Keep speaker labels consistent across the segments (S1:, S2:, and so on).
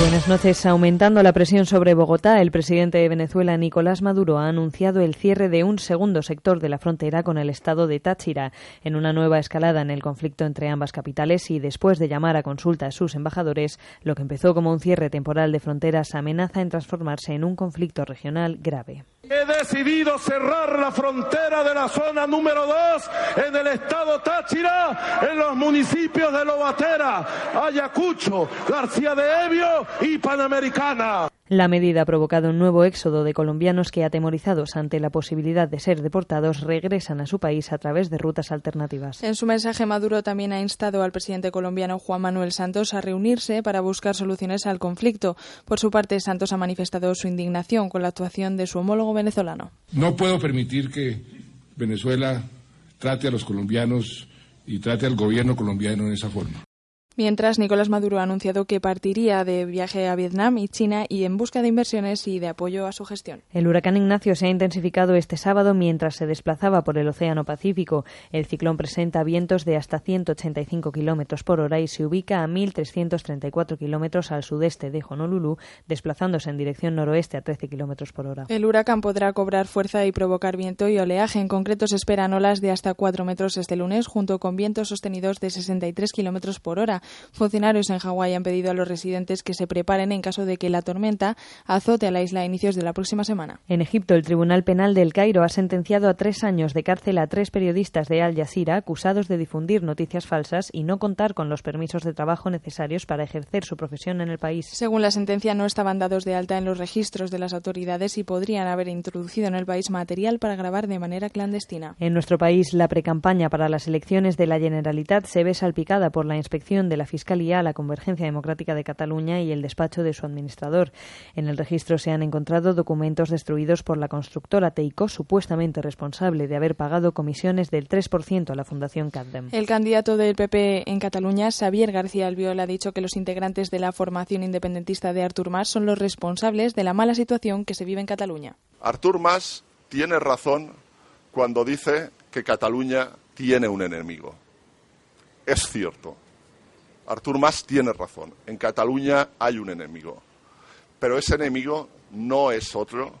S1: Buenas noches. Aumentando la presión sobre Bogotá, el presidente de Venezuela, Nicolás Maduro, ha anunciado el cierre de un segundo sector de la frontera con el estado de Táchira, en una nueva escalada en el conflicto entre ambas capitales y después de llamar a consulta a sus embajadores, lo que empezó como un cierre temporal de fronteras amenaza en transformarse en un conflicto regional grave.
S2: He decidido cerrar la frontera de la zona número 2 en el estado Táchira, en los municipios de Lobatera, Ayacucho, García de Ebio y Panamericana.
S1: La medida ha provocado un nuevo éxodo de colombianos que, atemorizados ante la posibilidad de ser deportados, regresan a su país a través de rutas alternativas.
S3: En su mensaje, Maduro también ha instado al presidente colombiano Juan Manuel Santos a reunirse para buscar soluciones al conflicto. Por su parte, Santos ha manifestado su indignación con la actuación de su homólogo venezolano.
S4: No puedo permitir que Venezuela trate a los colombianos y trate al gobierno colombiano de esa forma.
S3: Mientras, Nicolás Maduro ha anunciado que partiría de viaje a Vietnam y China y en busca de inversiones y de apoyo a su gestión.
S1: El huracán Ignacio se ha intensificado este sábado mientras se desplazaba por el Océano Pacífico. El ciclón presenta vientos de hasta 185 kilómetros por hora y se ubica a 1.334 kilómetros al sudeste de Honolulu, desplazándose en dirección noroeste a 13 kilómetros por hora.
S3: El huracán podrá cobrar fuerza y provocar viento y oleaje. En concreto, se esperan olas de hasta 4 metros este lunes, junto con vientos sostenidos de 63 kilómetros por hora. Funcionarios en Hawái han pedido a los residentes que se preparen en caso de que la tormenta azote a la isla a inicios de la próxima semana.
S1: En Egipto, el Tribunal Penal del Cairo ha sentenciado a tres años de cárcel a tres periodistas de Al Jazeera acusados de difundir noticias falsas y no contar con los permisos de trabajo necesarios para ejercer su profesión en el país.
S3: Según la sentencia, no estaban dados de alta en los registros de las autoridades y podrían haber introducido en el país material para grabar de manera clandestina.
S1: En nuestro país, la precampaña para las elecciones de la Generalitat se ve salpicada por la inspección de la Fiscalía, la Convergencia Democrática de Cataluña y el despacho de su administrador. En el registro se han encontrado documentos destruidos por la constructora Teico, supuestamente responsable de haber pagado comisiones del 3% a la Fundación CADEM.
S3: El candidato del PP en Cataluña, Xavier García Albiol, ha dicho que los integrantes de la formación independentista de Artur Mas son los responsables de la mala situación que se vive en Cataluña.
S5: Artur Mas tiene razón cuando dice que Cataluña tiene un enemigo. Es cierto. Artur Mas tiene razón. En Cataluña hay un enemigo. Pero ese enemigo no es otro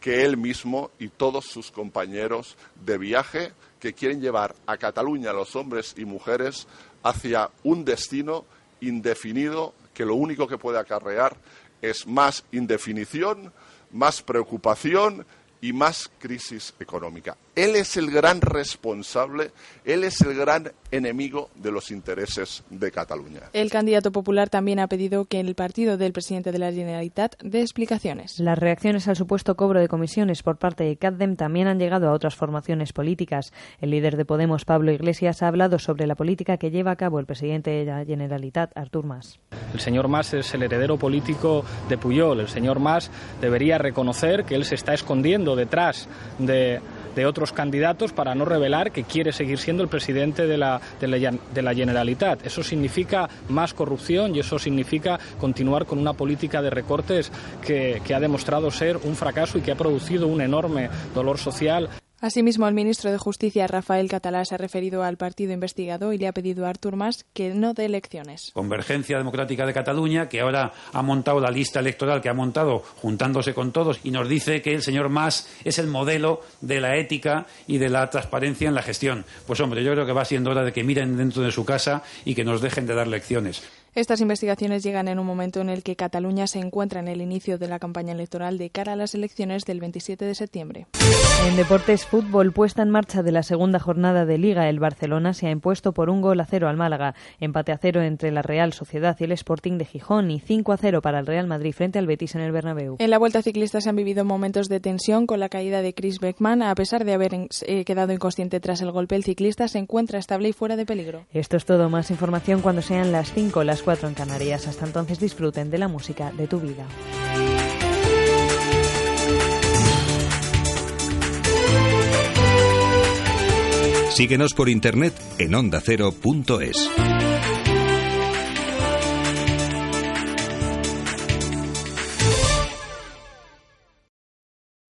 S5: que él mismo y todos sus compañeros de viaje que quieren llevar a Cataluña a los hombres y mujeres hacia un destino indefinido que lo único que puede acarrear es más indefinición, más preocupación y más crisis económica. Él es el gran responsable, él es el gran enemigo de los intereses de Cataluña.
S3: El candidato popular también ha pedido que el partido del presidente de la Generalitat dé explicaciones.
S1: Las reacciones al supuesto cobro de comisiones por parte de CADEM también han llegado a otras formaciones políticas. El líder de Podemos, Pablo Iglesias, ha hablado sobre la política que lleva a cabo el presidente de la Generalitat, Artur Mas.
S6: El señor Mas es el heredero político de Puyol. El señor Mas debería reconocer que él se está escondiendo detrás de de otros candidatos para no revelar que quiere seguir siendo el presidente de la, de la, de la Generalitat. Eso significa más corrupción y eso significa continuar con una política de recortes que, que ha demostrado ser un fracaso y que ha producido un enorme dolor social.
S3: Asimismo, el ministro de Justicia, Rafael Catalá, se ha referido al partido investigado y le ha pedido a Artur Mas que no dé elecciones.
S7: Convergencia Democrática de Cataluña, que ahora ha montado la lista electoral que ha montado juntándose con todos y nos dice que el señor Mas es el modelo de la ética y de la transparencia en la gestión. Pues hombre, yo creo que va siendo hora de que miren dentro de su casa y que nos dejen de dar lecciones.
S3: Estas investigaciones llegan en un momento en el que Cataluña se encuentra en el inicio de la campaña electoral de cara a las elecciones del 27 de septiembre.
S1: En deportes fútbol, puesta en marcha de la segunda jornada de Liga, el Barcelona se ha impuesto por un gol a cero al Málaga, empate a cero entre la Real Sociedad y el Sporting de Gijón y 5 a 0 para el Real Madrid frente al Betis en el Bernabéu.
S3: En la Vuelta Ciclista se han vivido momentos de tensión con la caída de Chris Beckman. A pesar de haber eh, quedado inconsciente tras el golpe, el ciclista se encuentra estable y fuera de peligro.
S1: Esto es todo. Más información cuando sean las 5 las 4 en Canarias. Hasta entonces disfruten de la música de tu vida.
S8: Síguenos por internet en ondacero.es.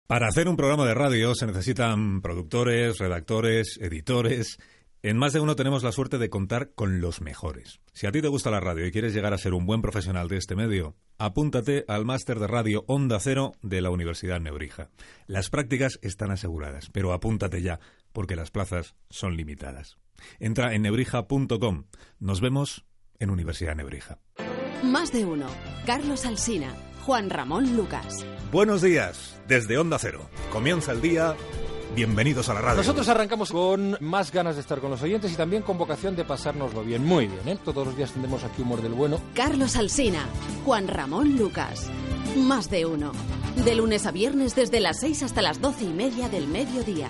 S9: Para hacer un programa de radio se necesitan productores, redactores, editores. En más de uno tenemos la suerte de contar con los mejores. Si a ti te gusta la radio y quieres llegar a ser un buen profesional de este medio, apúntate al máster de radio Onda Cero de la Universidad Nebrija. Las prácticas están aseguradas, pero apúntate ya, porque las plazas son limitadas. Entra en nebrija.com. Nos vemos en Universidad Nebrija.
S10: Más de uno. Carlos Alsina, Juan Ramón Lucas.
S9: Buenos días, desde Onda Cero. Comienza el día. Bienvenidos a la radio.
S11: Nosotros arrancamos con más ganas de estar con los oyentes y también con vocación de pasárnoslo bien. Muy bien, ¿eh? Todos los días tendremos aquí humor del bueno.
S10: Carlos Alsina, Juan Ramón Lucas. Más de uno. De lunes a viernes desde las 6 hasta las doce y media del mediodía.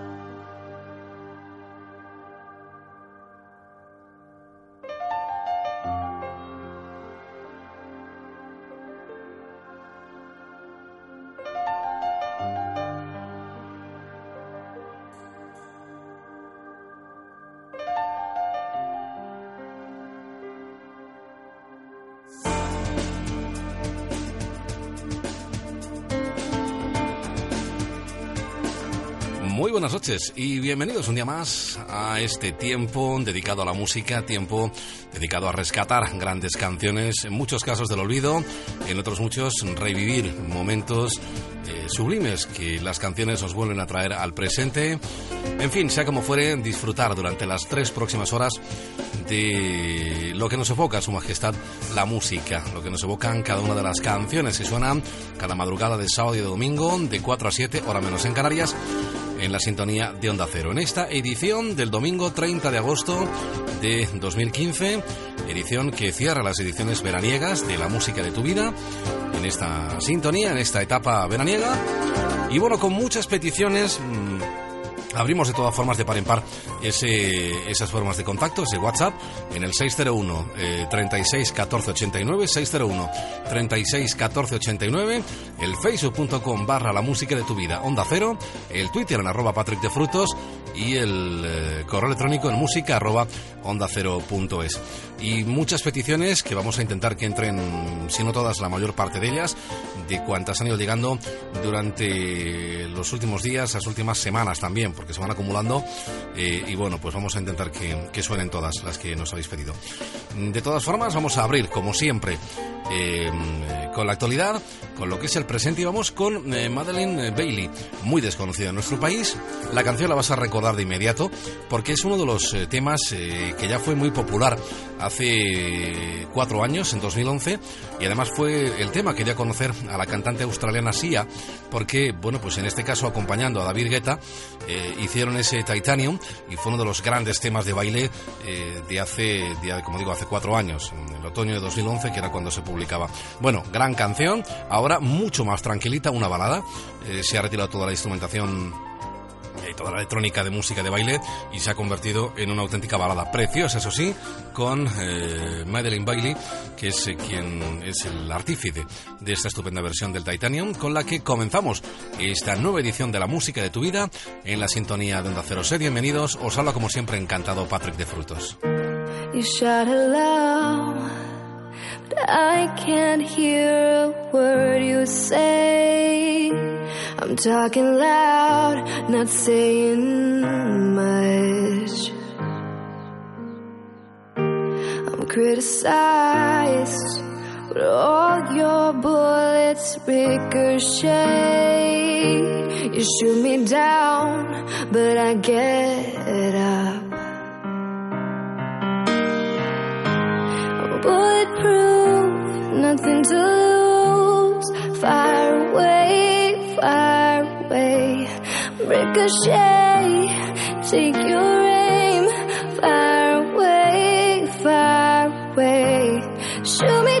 S12: Noches y bienvenidos un día más a este tiempo dedicado a la música, tiempo dedicado a rescatar grandes canciones, en muchos casos del olvido, en otros muchos revivir momentos eh, sublimes que las canciones nos vuelven a traer al presente. En fin, sea como fuere, disfrutar durante las tres próximas horas de lo que nos evoca Su Majestad la música, lo que nos evocan cada una de las canciones que suenan cada madrugada de sábado y de domingo de 4 a 7, hora menos en Canarias en la sintonía de Onda Cero. En esta edición del domingo 30 de agosto de 2015, edición que cierra las ediciones veraniegas de la música de tu vida, en esta sintonía, en esta etapa veraniega, y bueno, con muchas peticiones. Abrimos de todas formas de par en par ese, esas formas de contacto, ese WhatsApp, en el 601 eh, 36 14 89, 601 36 14 89, el facebook.com barra la música de tu vida, onda cero, el Twitter en arroba Patrick de Frutos y el eh, correo electrónico en música arroba onda cero punto es. Y muchas peticiones que vamos a intentar que entren, si no todas, la mayor parte de ellas, de cuantas han ido llegando durante los últimos días, las últimas semanas también, porque se van acumulando. Eh, y bueno, pues vamos a intentar que, que, suenen todas las que nos habéis pedido. De todas formas, vamos a abrir, como siempre, eh, con la actualidad, con lo que es el presente, y vamos con eh, Madeleine Bailey, muy desconocida en nuestro país. La canción la vas a recordar de inmediato, porque es uno de los eh, temas que ya fue muy popular hace cuatro años, en 2011, y además fue el tema que dio a conocer a la cantante australiana Sia, porque, bueno, pues en este caso acompañando a David Guetta, eh, hicieron ese Titanium y fue uno de los grandes temas de baile eh, de hace, de, como digo, hace cuatro años, en el otoño de 2011, que era cuando se publicaba. Bueno, gran canción, ahora mucho más tranquilita, una balada, eh, se ha retirado toda la instrumentación y toda la electrónica de música de baile y se ha convertido en una auténtica balada preciosa, eso sí, con eh, Madeleine Bailey, que es eh, quien es el artífice de esta estupenda versión del Titanium, con la que comenzamos esta nueva edición de la música de tu vida en la sintonía de Onda Cero. Sé bienvenidos, os habla como siempre encantado Patrick de Frutos.
S13: I can't hear a word you say. I'm talking loud, not saying much. I'm criticized, but all your bullets ricochet. You shoot me down, but I get up. Bulletproof, nothing to lose. Fire away, fire away. Ricochet, take your aim. Fire away, fire away. Shoot me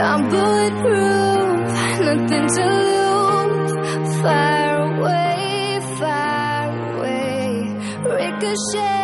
S13: I'm bulletproof, nothing to lose. Far away, far away. Ricochet,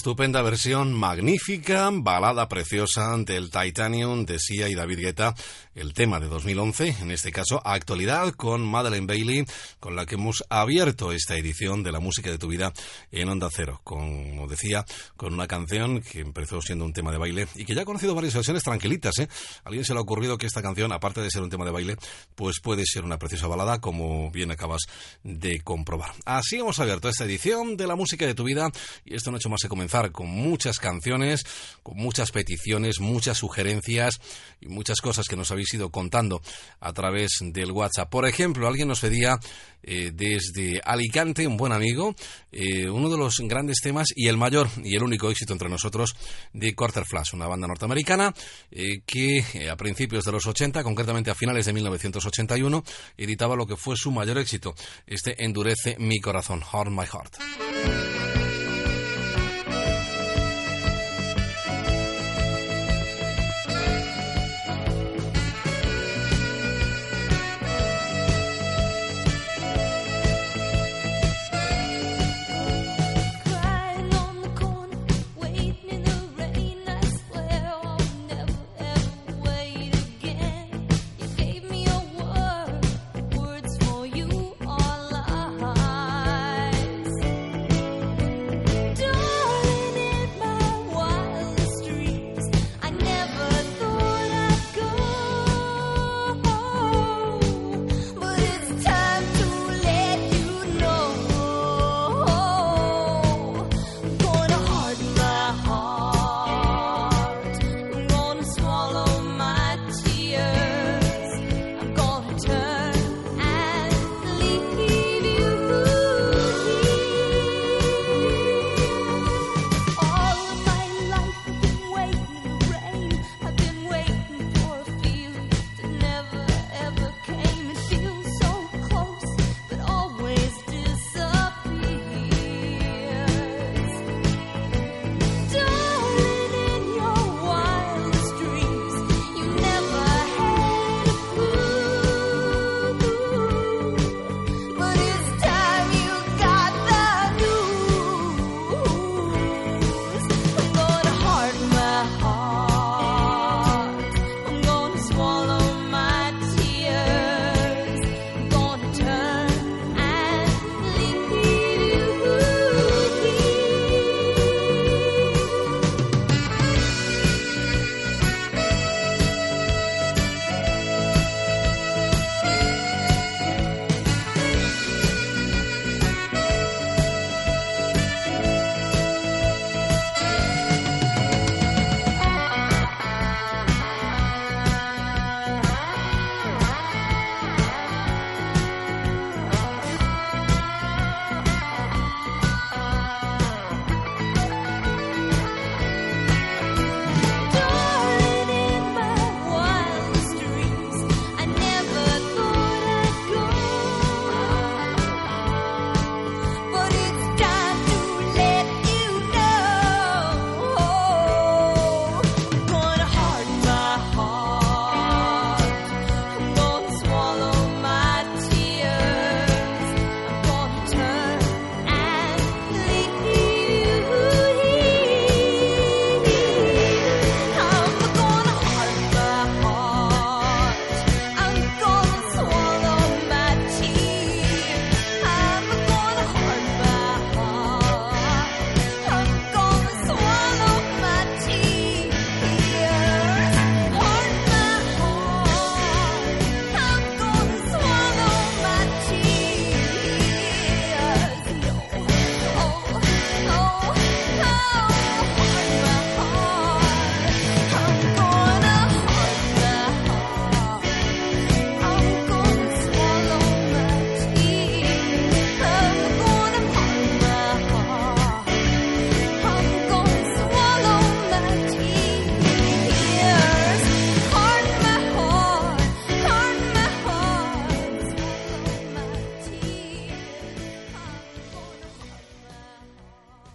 S12: Estupenda versión, magnífica, balada preciosa del Titanium de Sia y David Guetta, el tema de 2011, en este caso actualidad con Madeleine Bailey, con la que hemos abierto esta edición de la música de tu vida en Onda Cero, como decía, con una canción que empezó siendo un tema de baile y que ya ha conocido varias versiones tranquilitas, ¿eh? A alguien se le ha ocurrido que esta canción, aparte de ser un tema de baile, pues puede ser una preciosa balada, como bien acabas de comprobar. Así hemos abierto esta edición de la música de tu vida y esto no ha hecho más que comenzar con muchas canciones, con muchas peticiones, muchas sugerencias y muchas cosas que nos habéis ido contando a través del WhatsApp. Por ejemplo, alguien nos pedía eh, desde Alicante, un buen amigo, eh, uno de los grandes temas y el mayor y el único éxito entre nosotros de Quarter Flash, una banda norteamericana eh, que eh, a principios de los 80, concretamente a finales de 1981, editaba lo que fue su mayor éxito, este Endurece mi corazón, Harm My Heart.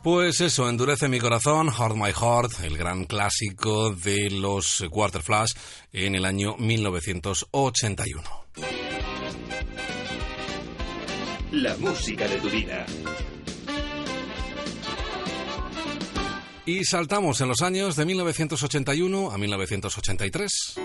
S14: Pues eso, endurece mi corazón, Heart My Heart, el gran clásico de los Quarter Flash en el año 1981.
S8: La música de tu vida.
S14: Y saltamos en los años de 1981 a 1983.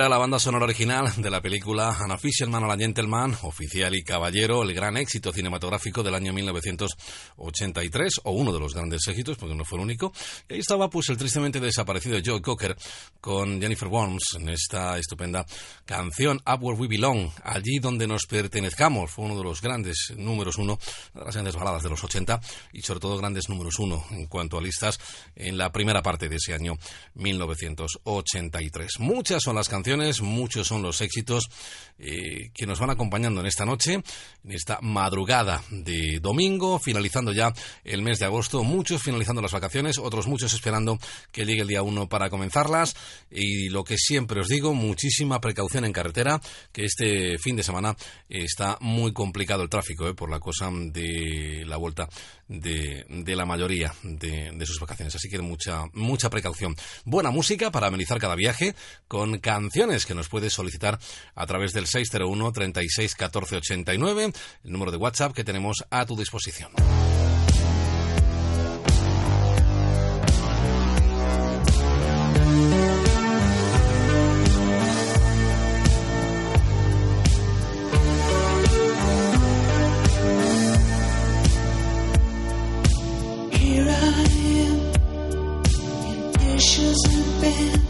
S14: Era la banda sonora original de la película An Official a la Gentleman, Oficial y Caballero, el gran éxito cinematográfico del año 1983, o uno de los grandes éxitos, porque no fue el único. Y ahí estaba pues el tristemente desaparecido Joe Cocker con Jennifer Worms en esta estupenda canción Up Where We Belong, allí donde nos pertenezcamos. Fue uno de los grandes números uno, de las grandes baladas de los 80 y sobre todo grandes números uno en cuanto a listas en la primera parte de ese año 1983. Muchas son las canciones
S15: muchos son los éxitos eh, que nos van acompañando en esta noche, en esta madrugada de domingo, finalizando ya el mes de agosto, muchos finalizando las vacaciones, otros muchos esperando que llegue el día 1 para comenzarlas y lo que siempre os digo, muchísima precaución en carretera, que este fin de semana está muy complicado el tráfico eh, por la cosa de la vuelta de, la mayoría de, de sus vacaciones, así que mucha, mucha precaución. Buena música para amenizar cada viaje con canciones que nos puedes solicitar a través del 601 36 14 89, el número de WhatsApp que tenemos a tu disposición. been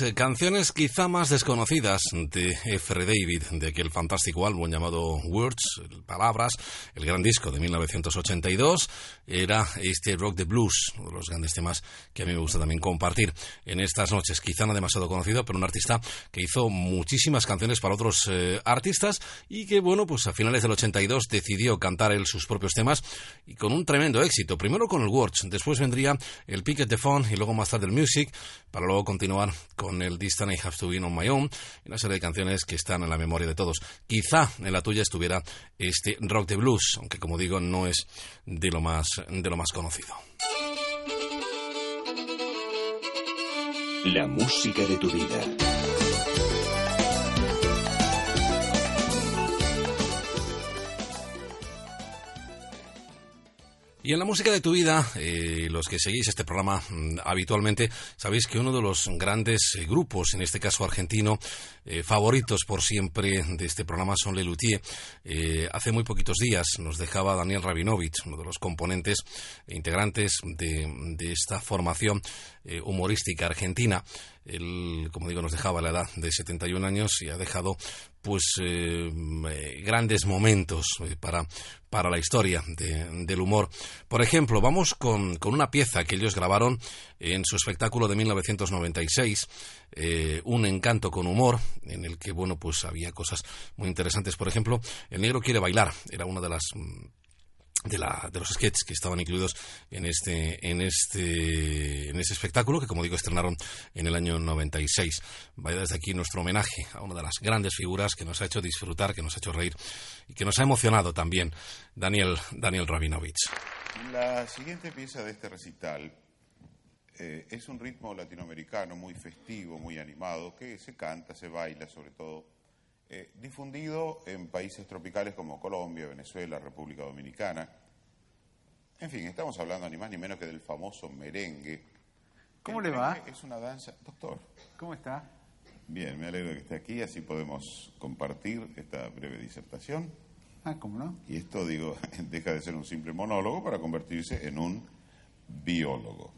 S15: eh, canciones quizá más desconocidas de F.R. David, de aquel fantástico álbum llamado Words, Palabras, el gran disco de 1982, era este Rock the Blues, los grandes temas que a mí me gusta también compartir en estas noches. Quizá no demasiado conocido, pero un artista que hizo muchísimas canciones para otros eh, artistas y que, bueno, pues a finales del 82 decidió cantar él sus propios temas y con un tremendo éxito. Primero con el Words, después vendría el Picket the Phone y luego más tarde el Music, para luego continuar con el Distant I Have to Be on My Own una serie de canciones que están en la memoria de todos. Quizá en la tuya estuviera este Rock the Blues, aunque como digo no es de lo más, de lo más conocido.
S8: La música de tu vida.
S12: Y en la música de tu vida, eh, los que seguís este programa mm, habitualmente, sabéis que uno de los grandes eh, grupos, en este caso argentino, eh, favoritos por siempre de este programa son Lelutier. Hace muy poquitos días nos dejaba Daniel Rabinovich, uno de los componentes e integrantes de, de esta formación humorística argentina. Él, como digo, nos dejaba a la edad de 71 años y ha dejado pues eh, eh, grandes momentos eh, para, para la historia de- del humor. Por ejemplo, vamos con, con una pieza que ellos grabaron en su espectáculo de 1996, eh, Un encanto con humor, en el que, bueno, pues había cosas muy interesantes. Por ejemplo, El negro quiere bailar, era una de las... de, la, de los sketches que estaban incluidos en este, en este, en este espectáculo que, como digo, estrenaron en el año 96. Vaya desde aquí nuestro homenaje a una de las grandes figuras que nos ha hecho disfrutar, que nos ha hecho reír y que nos ha emocionado también, Daniel, Daniel Rabinovich.
S16: La siguiente pieza de este recital eh, es un ritmo latinoamericano muy festivo, muy animado, que se canta, se baila sobre todo, eh, difundido en países tropicales como Colombia, Venezuela, República Dominicana. En fin, estamos hablando ni más ni menos que del famoso merengue.
S17: ¿Cómo
S16: El
S17: le va?
S16: Es una danza. Doctor.
S17: ¿Cómo está?
S16: Bien, me alegro que esté aquí, así podemos compartir esta breve disertación.
S17: Ah, ¿cómo no?
S16: Y esto, digo, deja de ser un simple monólogo para convertirse en un biólogo.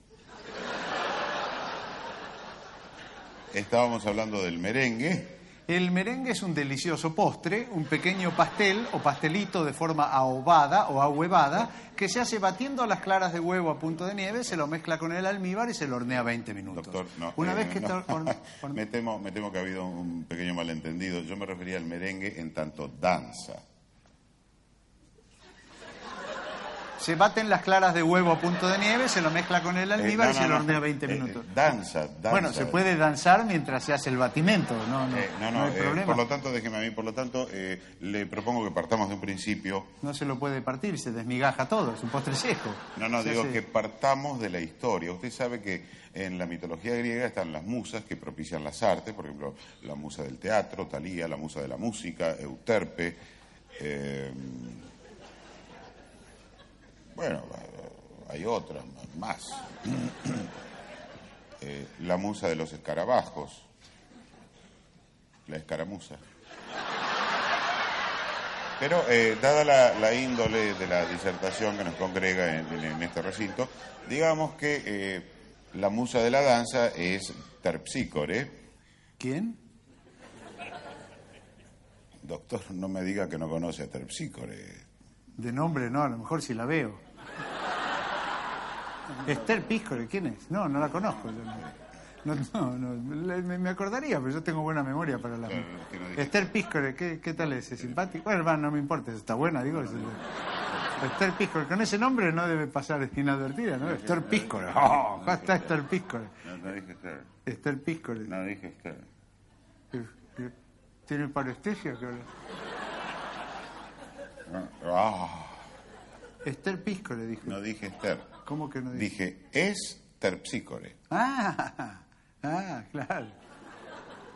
S16: Estábamos hablando del merengue.
S17: El merengue es un delicioso postre, un pequeño pastel o pastelito de forma ahobada o ahuevada que se hace batiendo las claras de huevo a punto de nieve, se lo mezcla con el almíbar y se lo hornea 20 minutos.
S16: Doctor, no.
S17: Una
S16: eh,
S17: vez que
S16: no. me, temo, me temo que ha habido un pequeño malentendido. Yo me refería al merengue en tanto danza.
S17: Se baten las claras de huevo a punto de nieve, se lo mezcla con el almíbar
S16: Eh,
S17: y se
S16: no,
S17: lo hornea 20
S16: Eh, eh,
S17: minutos.
S16: danza, danza.
S17: Bueno, se puede danzar mientras se hace el batimento, no, no,
S16: Eh, no,
S17: no hay
S16: eh,
S17: problema.
S16: por lo tanto, déjeme a mí, por lo tanto, eh, le propongo que partamos de un principio.
S17: No se lo puede partir, se desmigaja todo, es un postre seco.
S16: No, no,
S17: Se
S16: digo
S17: hace-
S16: que partamos de la historia. Usted sabe que en la mitología griega están las musas que propician las artes, por ejemplo, la musa del teatro, Talía, la musa de la música, Euterpe. Bueno, hay otras más. Eh, la musa de los escarabajos, la escaramuza. Pero, eh, dada la, la índole de la disertación que nos congrega en, en- en este recinto, digamos que eh, la musa de la danza es Terpsícore.
S17: ¿Quién?
S16: Doctor, no me diga que no conoce a Terpsícore.
S17: De nombre no, a lo mejor si la veo. Esther Píscore, ¿quién es? No, no la conozco. yo no, no, no, le- me, acordaría, pero yo tengo buena memoria para la... Esther Píscore, ¿qué, ¿qué tal es? ¿Es simpático? Bueno, hermano, no me importa, está buena, digo. es- Esther Píscore, con ese nombre no debe pasar inadvertida, ¿no? Esther Píscore. Oh, ¿cómo está Esther Píscore?
S16: No, no dije Esther.
S17: Esther Píscore.
S16: No dije Esther.
S17: ¿Tiene parestesia? habla?
S16: Ah,
S17: Esther Píscore, dije.
S16: no dije Esther.
S17: ¿Cómo que no dije?
S16: Dije es Terpsícore.
S17: Ah, ah, claro.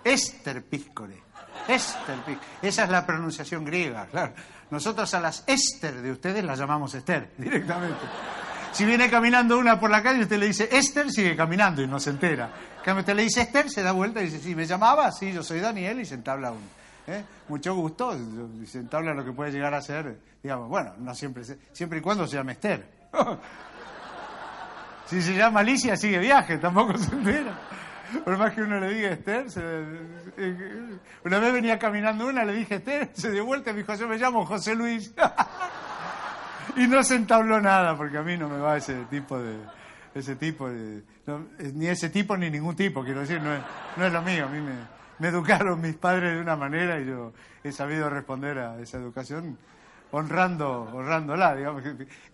S17: Esther Píscore. Esther Píscore. Esa es la pronunciación griega, claro. Nosotros a las Esther de ustedes las llamamos Esther, directamente. Si viene caminando una por la calle y usted le dice Esther, sigue caminando y no se entera. En cambio, usted le dice Esther, se da vuelta y dice, sí, me llamaba, sí, yo soy Daniel y se entabla un... ¿eh? Mucho gusto, se entabla lo que puede llegar a ser, digamos, bueno, no siempre, siempre y cuando se llame Esther. Si se llama Alicia, sigue viaje, tampoco se entera. Por más que uno le diga Esther, una vez venía caminando una, le dije Esther, se dio vuelta y me dijo, yo me llamo José Luis. y no se entabló nada, porque a mí no me va ese tipo de... Ese tipo de... no, eh, ni ese tipo ni ningún tipo, quiero decir, no es, no es lo mío. A mí me, me educaron mis padres de una manera y yo he sabido responder a esa educación honrando, honrándola, digamos.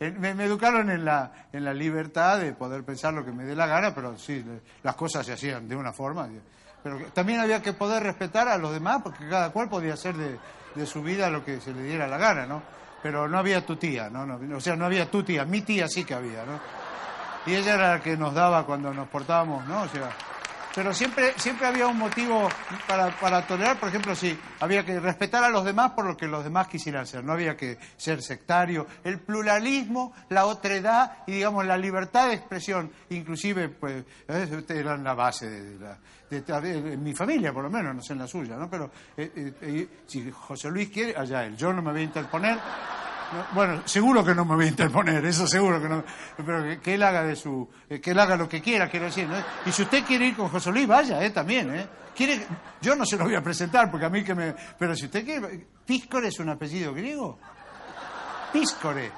S17: Me, educaron en la, en la libertad de poder pensar lo que me dé la gana, pero sí, las cosas se hacían de una forma. Pero también había que poder respetar a los demás, porque cada cual podía hacer de, de su vida lo que se le diera la gana, ¿no? Pero no había tu tía, ¿no? No- o sea, no había tu tía, mi tía sí que había, ¿no? Y ella era la que nos daba cuando nos portábamos, ¿no? O sea, pero siempre, siempre había un motivo para, para tolerar, por ejemplo, si había que respetar a los demás por lo que los demás quisieran ser, no había que ser sectario. El pluralismo, la otredad y, digamos, la libertad de expresión, inclusive, pues, eh, eran la base de la... de- mi familia, por lo menos, no sé en la suya, ¿no? Pero eh, eh, eh, si José Luis quiere, allá él. Yo no me voy a interponer. No, Bueno, seguro que no me voy a interponer, eso seguro que no. Pero que, él haga de su, eh, que él haga lo que quiera, quiero decir. ¿no? Y si usted quiere ir con José Luis, vaya, eh, también, eh. Quiere, yo no se lo voy a presentar porque a mí que me, pero si usted quiere, Píscore es un apellido griego. Píscore,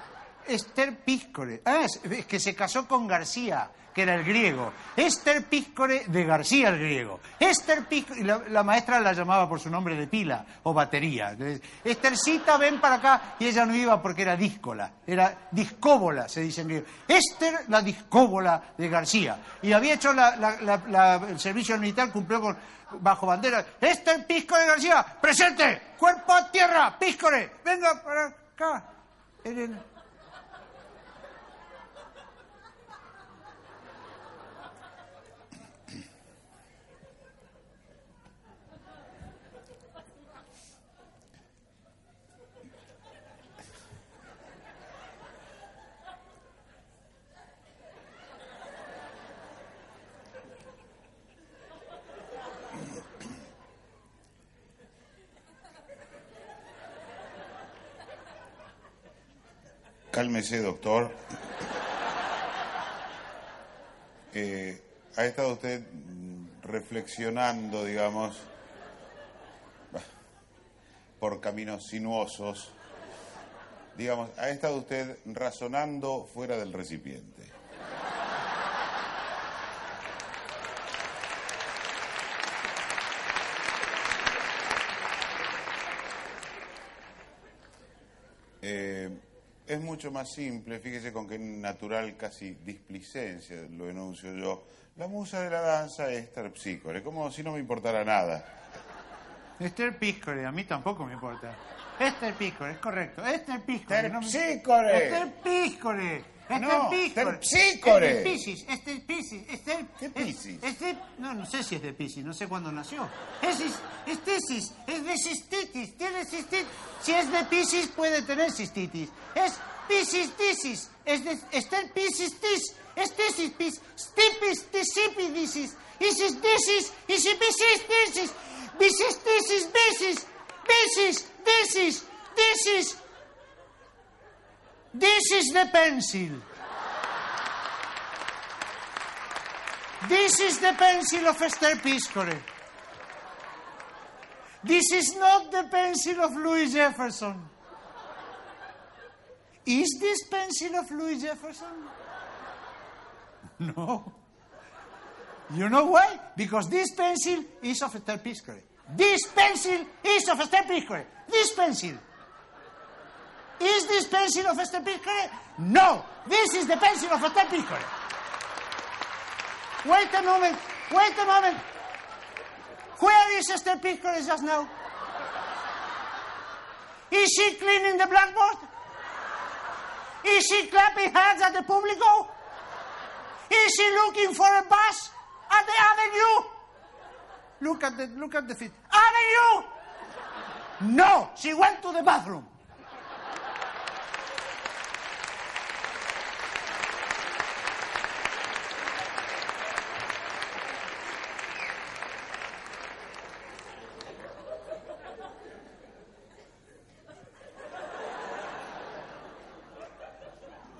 S17: Esther Píscore. Ah, es que se casó con García, que era el griego. Esther Píscore de García el griego. Esther Píscore, y la, maestra la llamaba por su nombre de pila o batería. Le- Esthercita, ven para acá. Y ella no iba porque era díscola, era discóbola, se dice en griego. Esther, la discóbola de García. Y había hecho el servicio militar, cumplió con, bajo bandera. Esther Píscore de García, presente, cuerpo a tierra, Píscore, venga para acá.
S16: Cálmese, doctor. Ha estado usted reflexionando, digamos, por caminos sinuosos. Digamos, ha estado usted razonando fuera del recipiente. Eh, es mucho más simple, fíjese con qué natural casi displicencia lo enuncio yo. La musa de la danza es Terpsícore, como si no me importara nada.
S17: Esther Píscore, a mí tampoco me importa. Esther Píscore, es correcto. Esther Píscore. no me-
S16: Terpsícore.
S17: Esther Píscore. Esther
S16: No,
S17: Píscore.
S16: Terpsícore.
S17: Esther Piscis, Esther Piscis, Esther...
S16: ¿Qué Piscis?
S17: Esther... No, no sé si es de Piscis, no sé cuándo nació. Es, es, es Piscis, es de cistitis, tiene cistitis. Si es de Piscis puede tener cistitis. Es This is this is. this is este this is this. Es this is this Stipis tisipi this is. this is this is. this is this is this is. This is this is this is. This is this is. This is. This is the pencil. This is the pencil of Esther Piscore. This is not the pencil of Louis Jefferson. Is this pencil of Louis Jefferson? No. You know why? Because this pencil is of Esther Piscore. This pencil is of Esther Piscore. This pencil. Is this pencil of Esther Piscore? No. This is the pencil of Esther Piscore. Wait a moment. Wait a moment. Where is Esther Piscore just now? Is she cleaning the blackboard? Is she clapping hands at the público? Is she looking for a bus at the avenue? Look at the look at the feet. Avenue! No, she went to the bathroom.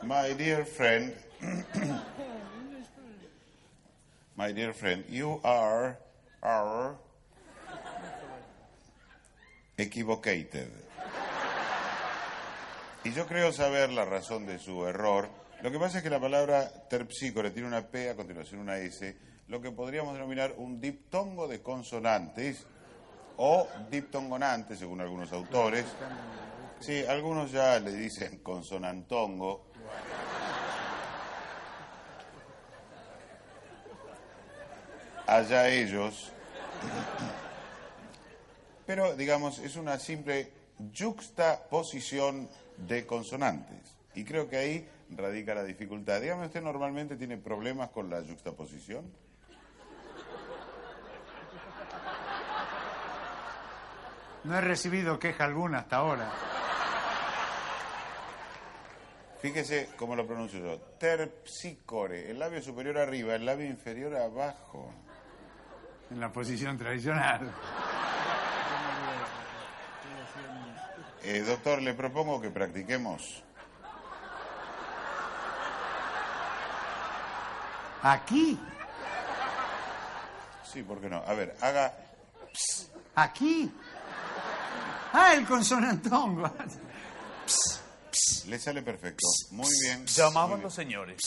S16: My dear friend, my dear friend, you are, are equivocated. Y yo creo saber la razón de su error. Lo que pasa es que la palabra terpsícore tiene una P a continuación una S, lo que podríamos denominar un diptongo de consonantes o diptongonante, según algunos autores. Sí, algunos ya le dicen consonantongo. allá ellos. Pero, digamos, es una simple yuxtaposición de consonantes. Y creo que ahí radica la dificultad. Dígame, ¿usted normalmente tiene problemas con la yuxtaposición?
S17: No he recibido queja alguna hasta ahora.
S16: Fíjese cómo lo pronuncio yo. Terpsícore. El labio superior arriba, el labio inferior abajo.
S17: En la posición tradicional.
S16: Eh, doctor, le propongo que practiquemos.
S17: ¿Aquí?
S16: Sí, ¿por qué no? A ver, haga...
S17: ¿Aquí? Ah, el consonantón.
S16: Le sale perfecto. Muy bien.
S18: Llamaban los señores.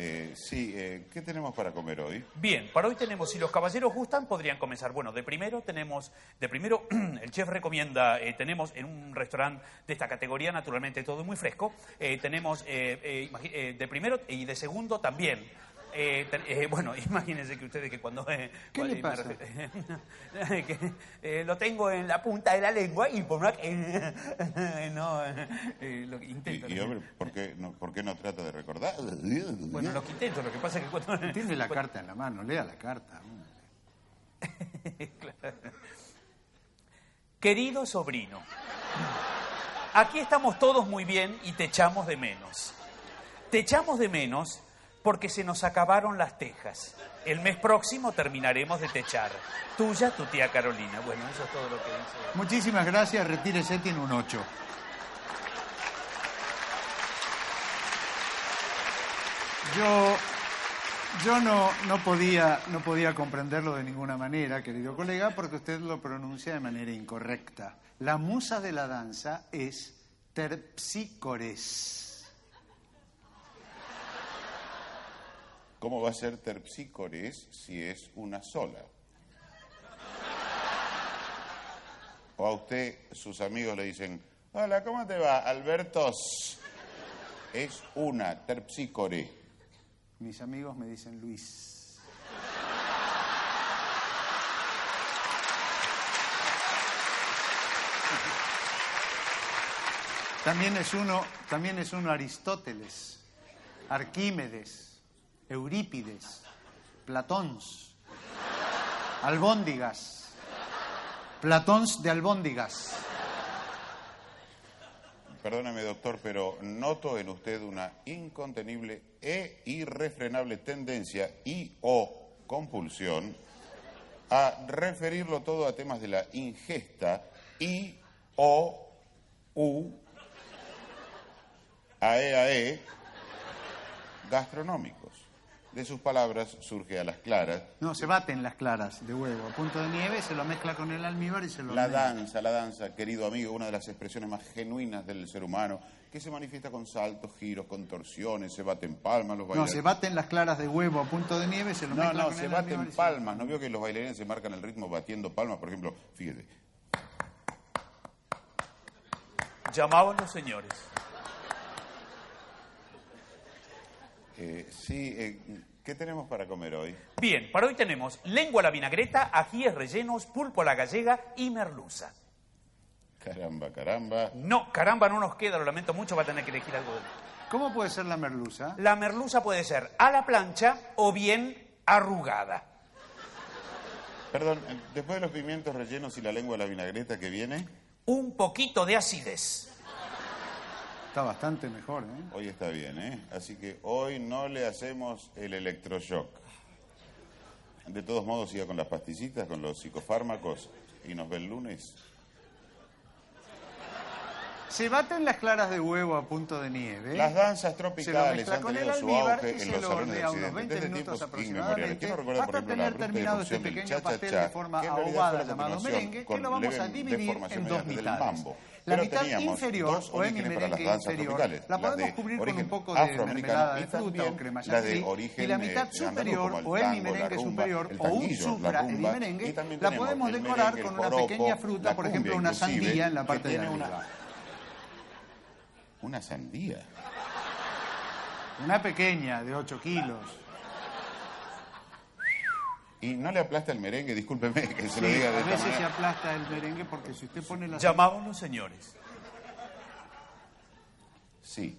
S16: Eh, sí, eh, ¿qué tenemos para comer hoy?
S18: Bien, para hoy tenemos, si los caballeros gustan, podrían comenzar. Bueno, de primero tenemos, de primero el chef recomienda, eh, tenemos en un restaurante de esta categoría, naturalmente todo muy fresco, eh, tenemos eh, de primero y de segundo también. Eh, eh, bueno, imagínense que ustedes que cuando... eh,
S17: ¿Qué le
S18: cuando-
S17: pasa?
S18: que, eh, lo tengo en la punta de la lengua y por una... eh, no, eh, lo que intento.
S16: Y, y, hombre, ¿por qué, no, ¿por qué no trata de recordar?
S18: Bueno, lo que intento, lo que pasa es que cuando...
S17: Tiene la carta en la mano, lea la carta.
S18: Querido sobrino, aquí estamos todos muy bien y te echamos de menos. Te echamos de menos porque se nos acabaron las tejas. El mes próximo terminaremos de techar. Tuya, tu tía Carolina. Bueno, eso es todo lo que dice.
S17: Muchísimas gracias, retírese, tiene un 8. Yo, yo no, no, podía, no podía comprenderlo de ninguna manera, querido colega, porque usted lo pronuncia de manera incorrecta. La musa de la danza es terpsícores.
S16: ¿Cómo va a ser terpsícores si es una sola? O a usted, sus amigos le dicen, hola, ¿cómo te va, Albertos? Es una terpsícore.
S17: Mis amigos me dicen Luis. También es uno, también es uno Aristóteles, Arquímedes, Eurípides, Platóns, Albóndigas, Platóns de Albóndigas.
S16: Perdóneme, doctor, pero noto en usted una incontenible e irrefrenable tendencia y o compulsión a referirlo todo a temas de la ingesta y o u ae ae gastronómicos. De sus palabras surge a las claras
S17: No, se baten las claras de huevo a punto de nieve, se lo mezcla con el almíbar y se lo
S16: La danza, la danza, querido amigo, una de las expresiones más genuinas del ser humano, que se manifiesta con saltos, giros, contorsiones, se baten palmas, los
S17: No,
S16: bailarines.
S17: se baten las claras de huevo a punto de nieve, se lo
S16: No,
S17: mezcla
S16: no,
S17: con
S16: se
S17: el
S16: baten
S17: se-
S16: palmas. ¿No vio que los bailarines se marcan el ritmo batiendo palmas? Por ejemplo, fíjese.
S18: Llamaban los señores.
S16: Eh, sí, eh, ¿qué tenemos para comer hoy?
S18: Bien, para hoy tenemos lengua a la vinagreta, ajíes rellenos, pulpo a la gallega y merluza.
S16: Caramba, caramba.
S18: No, caramba, no nos queda, lo lamento mucho, va a tener que elegir algo. de-
S17: ¿Cómo puede ser la merluza?
S18: La merluza puede ser a la plancha o bien arrugada.
S16: Perdón, eh, después de los pimientos rellenos y la lengua de la vinagreta que viene,
S18: Un poquito de acidez.
S17: Está bastante mejor, ¿eh?
S16: hoy está bien, ¿eh? Así que hoy no le hacemos el electroshock. De todos modos, siga con las pastillitas, con los psicofármacos y nos ve el lunes.
S17: Se baten las claras de huevo a punto de nieve.
S16: Las danzas
S17: se lo
S16: tropicales
S17: mezcla
S16: han
S17: con el
S16: tenido su
S17: almíbar
S16: auge
S17: y
S16: en
S17: se
S16: los
S17: lo
S16: salones de
S17: unos
S16: Occidente
S17: 20
S16: desde
S17: minutos
S16: tiempos inmemoriales.
S17: aproximadamente
S16: Quiero recordar, por
S17: hasta
S16: ejemplo,
S17: tener terminado este pequeño pastel
S16: cha-cha-cha,
S17: de forma ahogada llamado merengue que lo vamos a dividir en dos mitades. La
S16: Pero
S17: mitad inferior
S16: dos
S17: o
S16: orígenes para las danzas
S17: inferior
S16: tropicales,
S17: la
S16: la
S17: podemos
S16: de
S17: cubrir con un poco de mermelada de fruta o crema
S16: la de origen,
S17: y la mitad
S16: eh, andaluz,
S17: superior
S16: el
S17: o el merengue superior
S16: el
S17: o un supra
S16: rumba,
S17: merengue la podemos
S16: el
S17: decorar con
S16: el
S17: una pequeña fruta, por ejemplo una sandía en la parte de arriba.
S16: Una sandía.
S17: Una pequeña de 8 kilos.
S16: Y no le aplasta el merengue, discúlpeme que se lo diga de
S17: a
S16: esta
S17: veces se aplasta el merengue porque si usted pone la
S18: Llamaban los señores.
S16: Sí.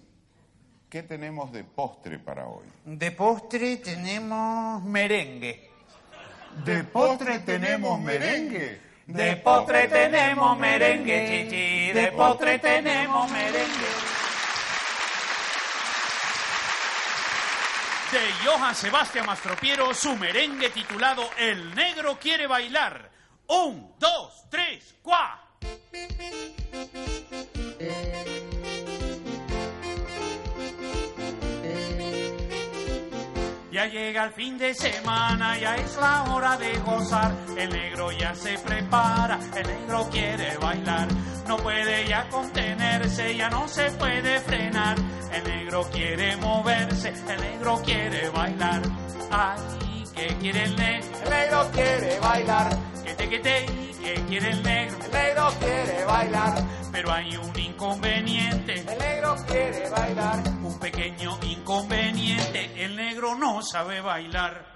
S16: ¿Qué tenemos de postre para hoy?
S18: De postre tenemos merengue.
S17: De postre tenemos merengue.
S19: De postre tenemos merengue, chichi, de postre tenemos merengue. De Johann Sebastián Mastropiero, su merengue titulado El negro quiere bailar. Un, dos, tres, cuá. Ya llega el fin de semana, ya es la hora de gozar. El negro ya se prepara, el negro quiere bailar. No puede ya contenerse, ya no se puede frenar. El negro quiere moverse, el negro quiere bailar. Ay, ¿qué quiere el negro? El negro quiere bailar. Que te, que te, ¿qué quiere el negro? El negro quiere bailar. Pero hay un inconveniente. El negro quiere bailar. Un pequeño inconveniente. El negro no sabe bailar.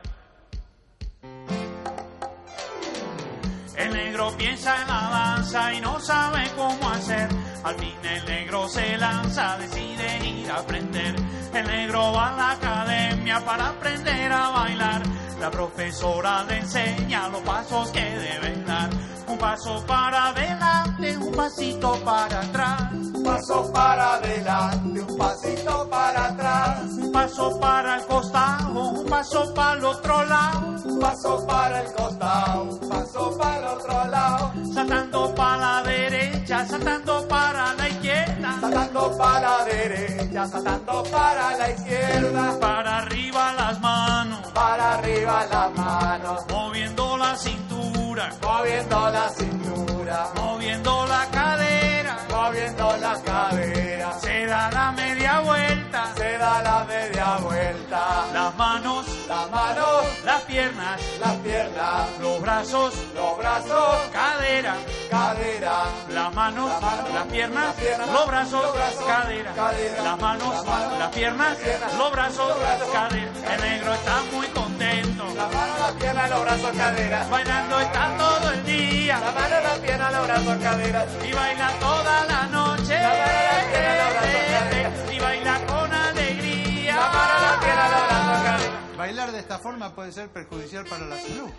S19: El negro piensa en la danza y no sabe cómo hacer. Al fin el negro se lanza, decide ir a aprender. El negro va a la academia para aprender a bailar. La profesora le enseña los pasos que deben dar. Un paso para adelante, un pasito para atrás. Un paso para adelante, un pasito para atrás. Un paso para el costado, un paso para el otro lado. Un paso para el costado, un paso para el otro lado. Saltando para la derecha, saltando para la izquierda. Saltando para la derecha, saltando para la izquierda. Para arriba las manos, para arriba las manos. Moviendo la cintura, moviendo la cintura. Moviendo la cadera, moviendo la cadera. Se da la media vuelta, se da la media vuelta. Las manos, las manos, las piernas, las piernas. Los brazos, los brazos. Cadera, cadera. Las manos, las piernas, los brazos, cadera. Las manos, las piernas, los brazos, cadera. El negro está muy contento. La mano, la pierna, los brazos, cadera. Bailando está todo el día. La mano, la pierna, los brazos, cadera. Y baila toda la noche. La
S17: Bailar de esta forma puede ser perjudicial para la salud.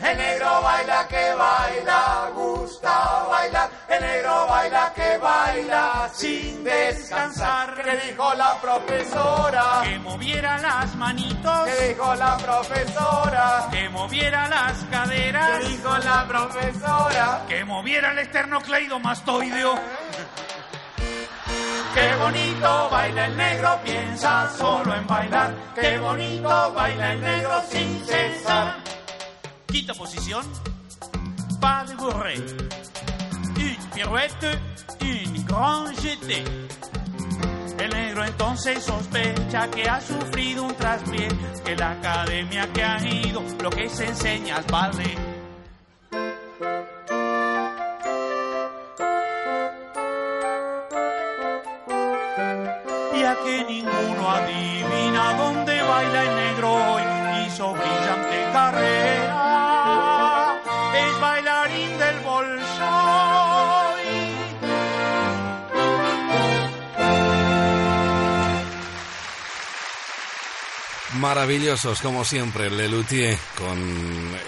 S19: El negro baila que baila, gusta bailar. El negro baila que baila sin descansar. Que dijo la profesora? Que moviera las manitos. Que dijo la profesora? Que moviera las caderas. Que dijo la profesora? Que moviera el esternocleidomastoideo. Qué bonito baila el negro, piensa solo en bailar. Qué bonito baila el negro sin cesar. Quinta posición. Pas de bourré. Une pirouette, une grand jeté. El negro entonces sospecha que ha sufrido un traspié, que la academia que ha ido lo que se enseña es ballet. Que ninguno adivina dónde baila el negro hoy hizo brillante carrera. Es bailarín del Bolshoi.
S12: Maravillosos, como siempre, Lelutier, con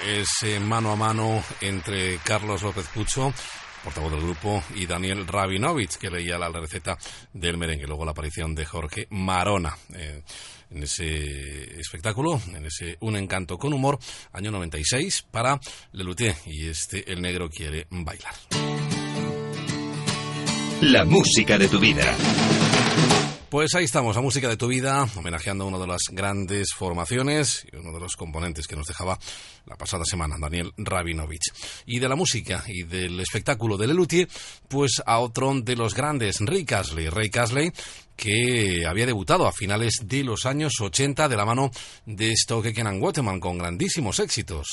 S12: ese mano a mano entre Carlos López Pucho, portavoz del grupo, y Daniel Rabinovich, que leía la receta del merengue. Luego la aparición de Jorge Marona eh, en ese espectáculo, en ese Un encanto con humor, año 96, para Lelutier y este El negro quiere bailar.
S8: La música de tu vida.
S12: Pues ahí estamos, la música de tu vida, homenajeando a una de las grandes formaciones y uno de los componentes que nos dejaba la pasada semana, Daniel Rabinovich. Y de la música y del espectáculo de Lelutier, pues a otro de los grandes, Ray Casley. Ray Casley, que había debutado a finales de los años 80 de la mano de Stoke and Waterman con grandísimos éxitos.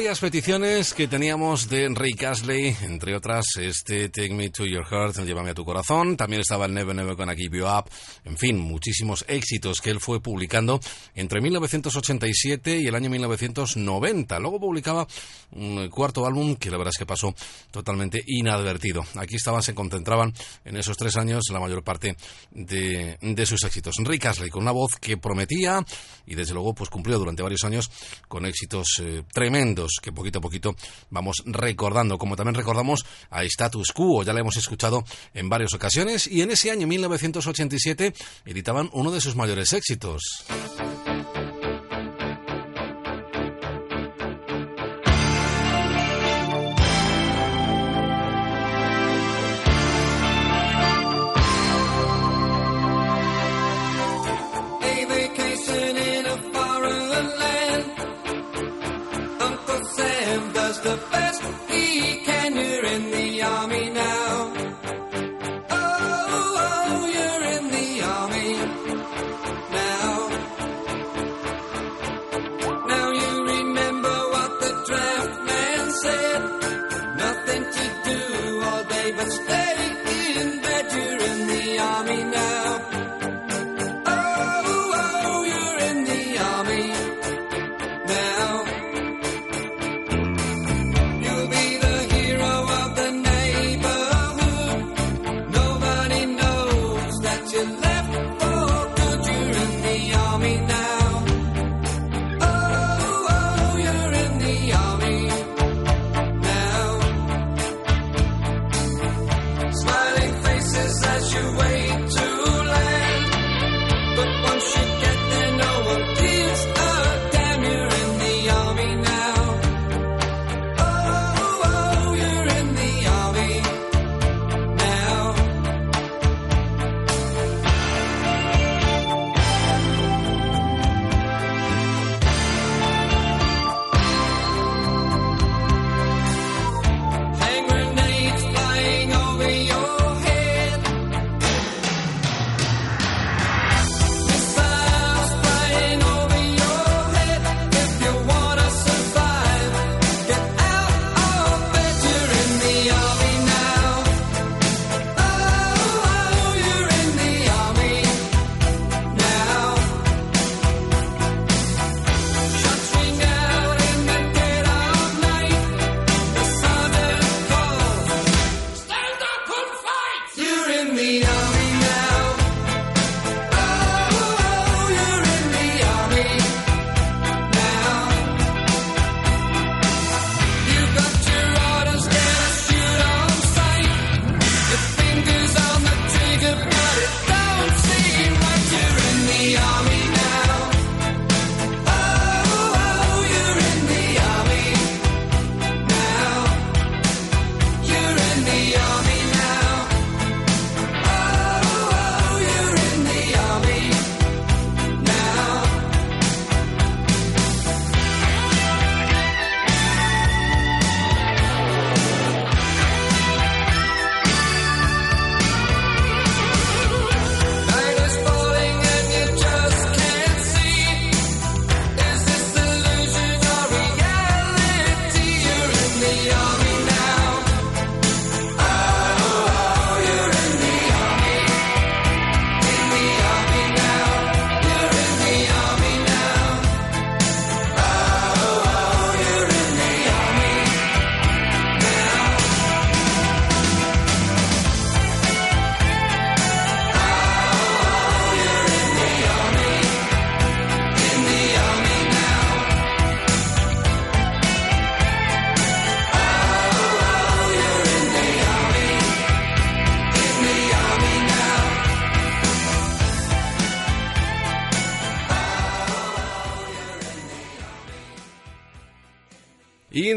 S12: Varias peticiones que teníamos de Rick Astley, entre otras este Take Me to Your Heart, Llévame a tu corazón. También estaba el Never Never Gonna Give You Up. En fin, muchísimos éxitos que él fue publicando entre 1987 y el año 1990. Luego publicaba un cuarto álbum que la verdad es que pasó totalmente inadvertido. Aquí estaban, se concentraban en esos tres años la mayor parte de, de sus éxitos. Rick Astley, con una voz que prometía y desde luego pues cumplió durante varios años con éxitos eh, tremendos que poquito a poquito vamos recordando, como también recordamos a Status Quo, ya la hemos escuchado en varias ocasiones y en ese año 1987 editaban uno de sus mayores éxitos.
S20: Sam does the best he can. You're in the army now.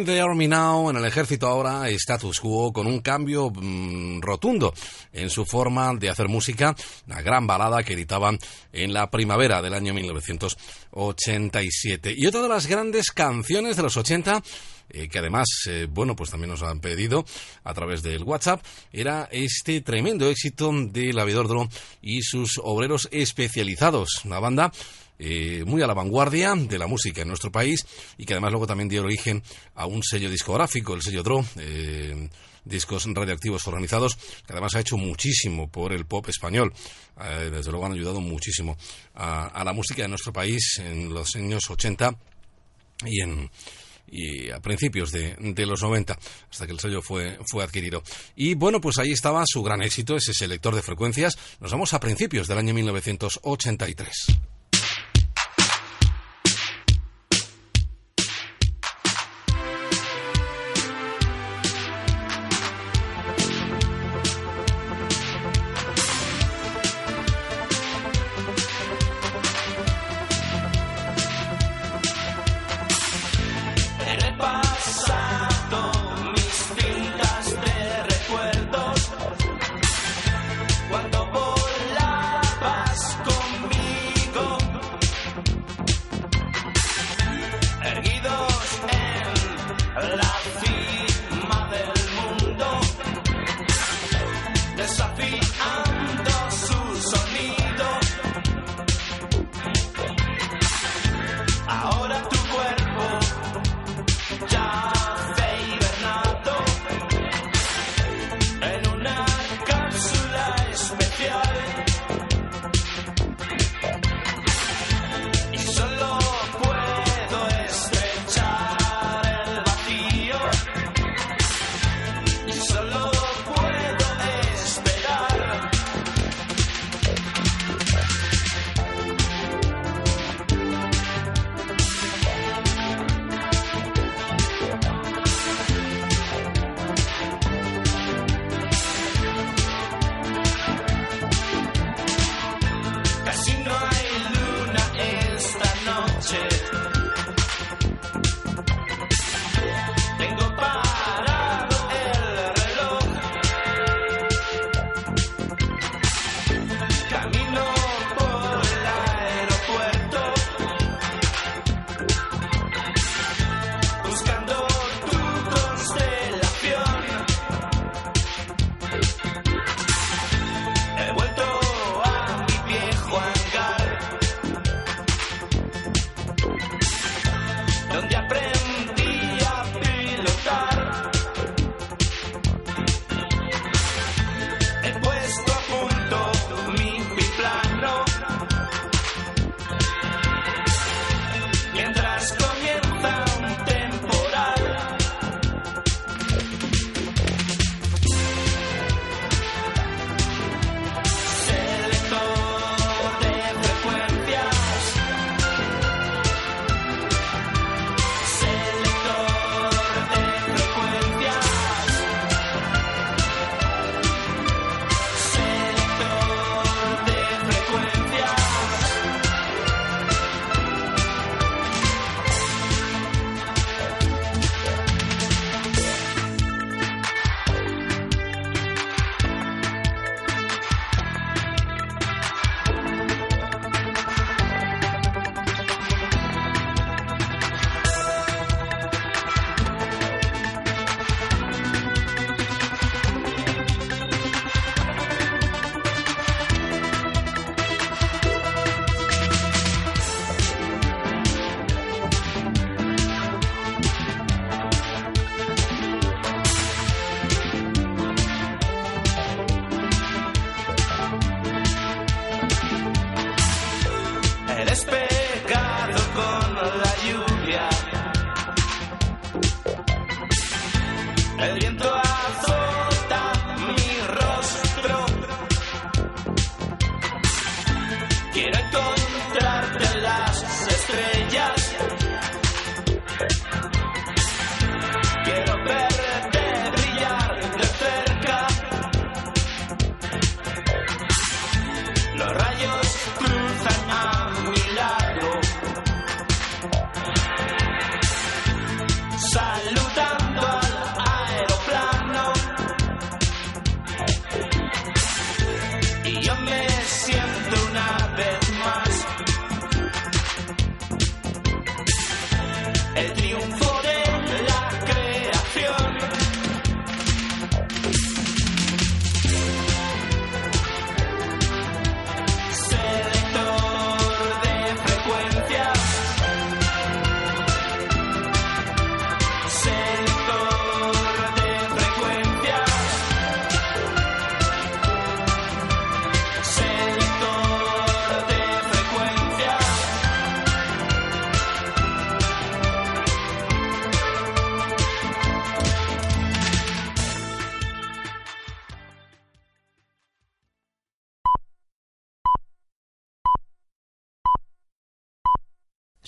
S20: The Army Now,
S12: en el ejército ahora, status quo, con un cambio mm, rotundo en su forma de hacer música, una gran balada que editaban en la primavera del año 1987. Y otra de las grandes canciones de los 80 eh, que además, eh, bueno, pues también nos han pedido a través del WhatsApp, era este tremendo éxito de La Vidordro y sus obreros especializados, una banda eh, muy a la vanguardia de la música en nuestro país y que además luego también dio origen a un sello discográfico, el sello DRO, eh, discos radioactivos organizados, que además ha hecho muchísimo por el pop español. Eh, desde luego han ayudado muchísimo a, a la música de nuestro país en los años 80 y en y a principios de, de los 90, hasta que el sello fue, fue adquirido. Y bueno, pues ahí estaba su gran éxito, ese selector de frecuencias. Nos vamos a principios del año 1983.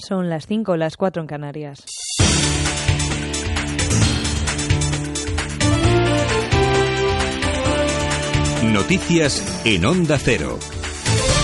S1: Son las 5, las 4 en Canarias.
S8: Noticias en Onda Cero.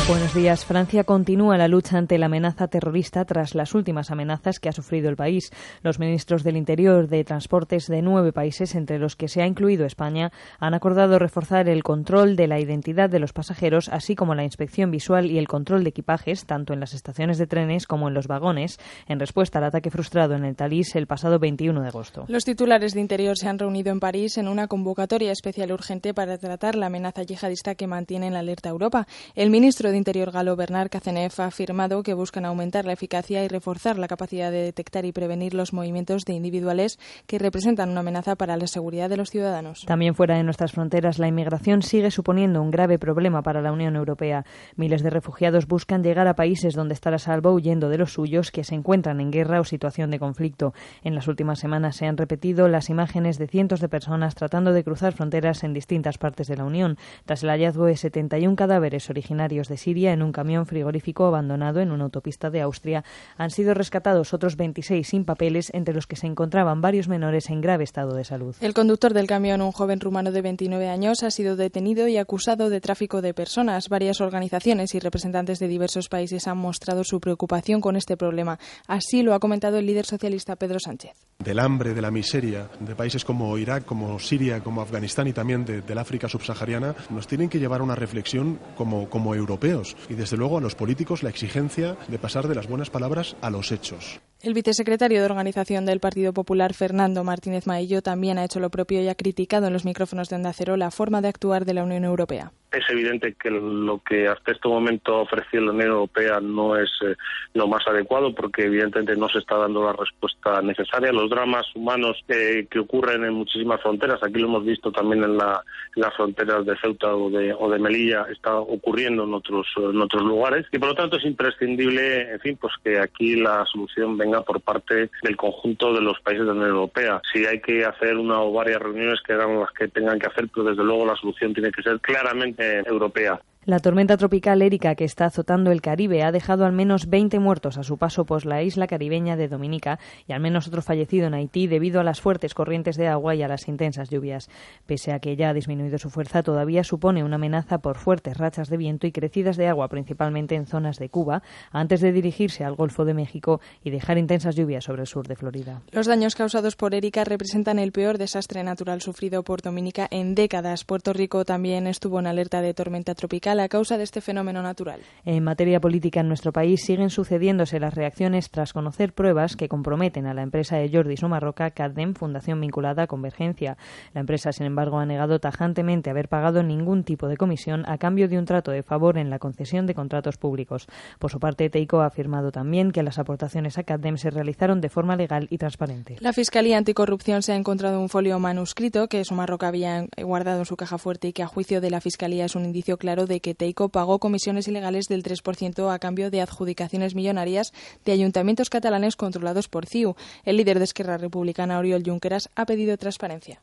S1: Buenos días. Francia continúa la lucha ante la amenaza terrorista tras las últimas amenazas que ha sufrido el país. Los ministros del Interior de Transportes de nueve países, entre los que se ha incluido España, han acordado reforzar el control de la identidad de los pasajeros, así como la inspección visual y el control de equipajes, tanto en las estaciones de trenes como en los vagones, en respuesta al ataque frustrado en el Talís el pasado 21 de agosto.
S3: Los titulares de Interior se han reunido en París en una convocatoria especial urgente para tratar la amenaza yihadista que mantiene en alerta a Europa. El ministro de Interior galo Bernard Cazeneuve ha afirmado que buscan aumentar la eficacia y reforzar la capacidad de detectar y prevenir los movimientos de individuales que representan una amenaza para la seguridad de los ciudadanos.
S1: También fuera de nuestras fronteras, la inmigración sigue suponiendo un grave problema para la Unión Europea. Miles de refugiados buscan llegar a países donde estar a salvo huyendo de los suyos que se encuentran en guerra o situación de conflicto. En las últimas semanas se han repetido las imágenes de cientos de personas tratando de cruzar fronteras en distintas partes de la Unión, tras el hallazgo de 71 cadáveres originarios de Siria en un camión frigorífico abandonado en una autopista de Austria. Han sido rescatados otros 26 sin papeles, entre los que se encontraban varios menores en grave estado de salud.
S3: El conductor del camión, un joven rumano de 29 años, ha sido detenido y acusado de tráfico de personas. Varias organizaciones y representantes de diversos países han mostrado su preocupación con este problema. Así lo ha comentado el líder socialista Pedro Sánchez.
S21: Del hambre, de la miseria, de países como Irak, como Siria, como Afganistán y también de, del África subsahariana, nos tienen que llevar a una reflexión como, como europeos y desde luego a los políticos la exigencia de pasar de las buenas palabras a los hechos.
S3: El vicesecretario de Organización del Partido Popular, Fernando Martínez Maillo, también ha hecho lo propio y ha criticado en los micrófonos de Onda Cero la forma de actuar de la Unión Europea.
S22: Es evidente que lo que hasta este momento ha ofrecido la Unión Europea no es eh, lo más adecuado porque evidentemente no se está dando la respuesta necesaria. Los dramas humanos eh, que ocurren en muchísimas fronteras, aquí lo hemos visto también en, la, en las fronteras de Ceuta o de, o de Melilla, está ocurriendo en otros, en otros lugares y por lo tanto es imprescindible, en fin, pues que aquí la solución venga por parte del conjunto de los países de la Unión Europea. Si hay que hacer una o varias reuniones que hagan las que tengan que hacer, pero desde luego la solución tiene que ser claramente europea.
S1: La tormenta tropical Erika que está azotando el Caribe ha dejado al menos 20 muertos a su paso por la isla caribeña de Dominica y al menos otro fallecido en Haití debido a las fuertes corrientes de agua y a las intensas lluvias. Pese a que ya ha disminuido su fuerza, todavía supone una amenaza por fuertes rachas de viento y crecidas de agua, principalmente en zonas de Cuba, antes de dirigirse al Golfo de México y dejar intensas lluvias sobre el sur de Florida.
S3: Los daños causados por Erika representan el peor desastre natural sufrido por Dominica en décadas. Puerto Rico también estuvo en alerta de tormenta tropical a causa de este fenómeno natural.
S1: En materia política en nuestro país siguen sucediéndose las reacciones tras conocer pruebas que comprometen a la empresa de Jordi Sumarroca, CADEM, fundación vinculada a Convergencia. La empresa, sin embargo, ha negado tajantemente haber pagado ningún tipo de comisión a cambio de un trato de favor en la concesión de contratos públicos. Por su parte, Teico ha afirmado también que las aportaciones a CADEM se realizaron de forma legal y transparente.
S3: La Fiscalía Anticorrupción se ha encontrado un folio manuscrito que Sumarroca había guardado en su caja fuerte y que, a juicio de la Fiscalía, es un indicio claro de que Teico pagó comisiones ilegales del 3% a cambio de adjudicaciones millonarias de ayuntamientos catalanes controlados por CIU. El líder de Esquerra Republicana, Oriol Junqueras, ha pedido transparencia.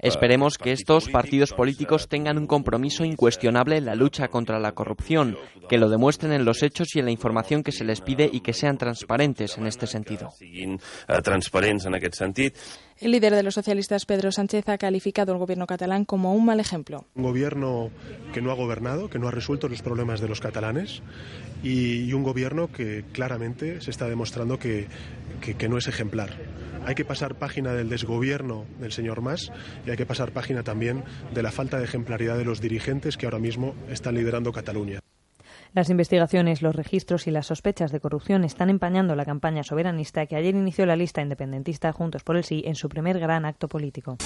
S23: Esperemos que estos partidos políticos tengan un compromiso incuestionable en la lucha contra la corrupción, que lo demuestren en los hechos y en la información que se les pide y que sean transparentes en este sentido.
S3: El líder de los socialistas, Pedro Sánchez, ha calificado al gobierno catalán como un mal ejemplo.
S21: Un gobierno que no ha gobernado, que no ha resuelto los problemas de los catalanes y, un gobierno que claramente se está demostrando que, que, que no es ejemplar. Hay que pasar página del desgobierno del señor Mas y hay que pasar página también de la falta de ejemplaridad de los dirigentes que ahora mismo están liderando Cataluña.
S1: Las investigaciones, los registros y las sospechas de corrupción están empañando la campaña soberanista que ayer inició la lista independentista Juntos por el Sí en su primer gran acto político.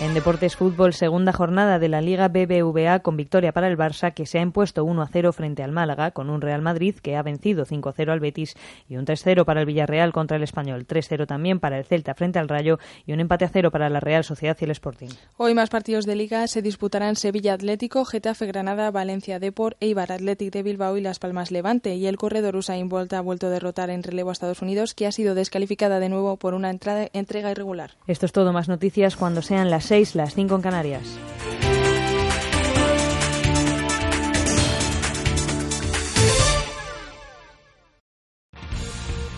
S1: En Deportes Fútbol, segunda jornada de la Liga BBVA con victoria para el Barça que se ha impuesto 1-0 frente al Málaga con un Real Madrid que ha vencido 5-0 al Betis y un 3-0 para el Villarreal contra el Español, 3-0 también para el Celta frente al Rayo y un empate a cero para la Real Sociedad y el Sporting.
S3: Hoy más partidos de Liga se disputarán Sevilla Atlético, Getafe Granada, Valencia Depor, Eibar Athletic de Bilbao y Las Palmas Levante y el corredor Usain Bolt ha vuelto a derrotar en relevo a Estados Unidos que ha sido descalificada de nuevo por una entrada, entrega irregular.
S1: Esto es todo, más noticias cuando sean las 6, las 5 en Canarias.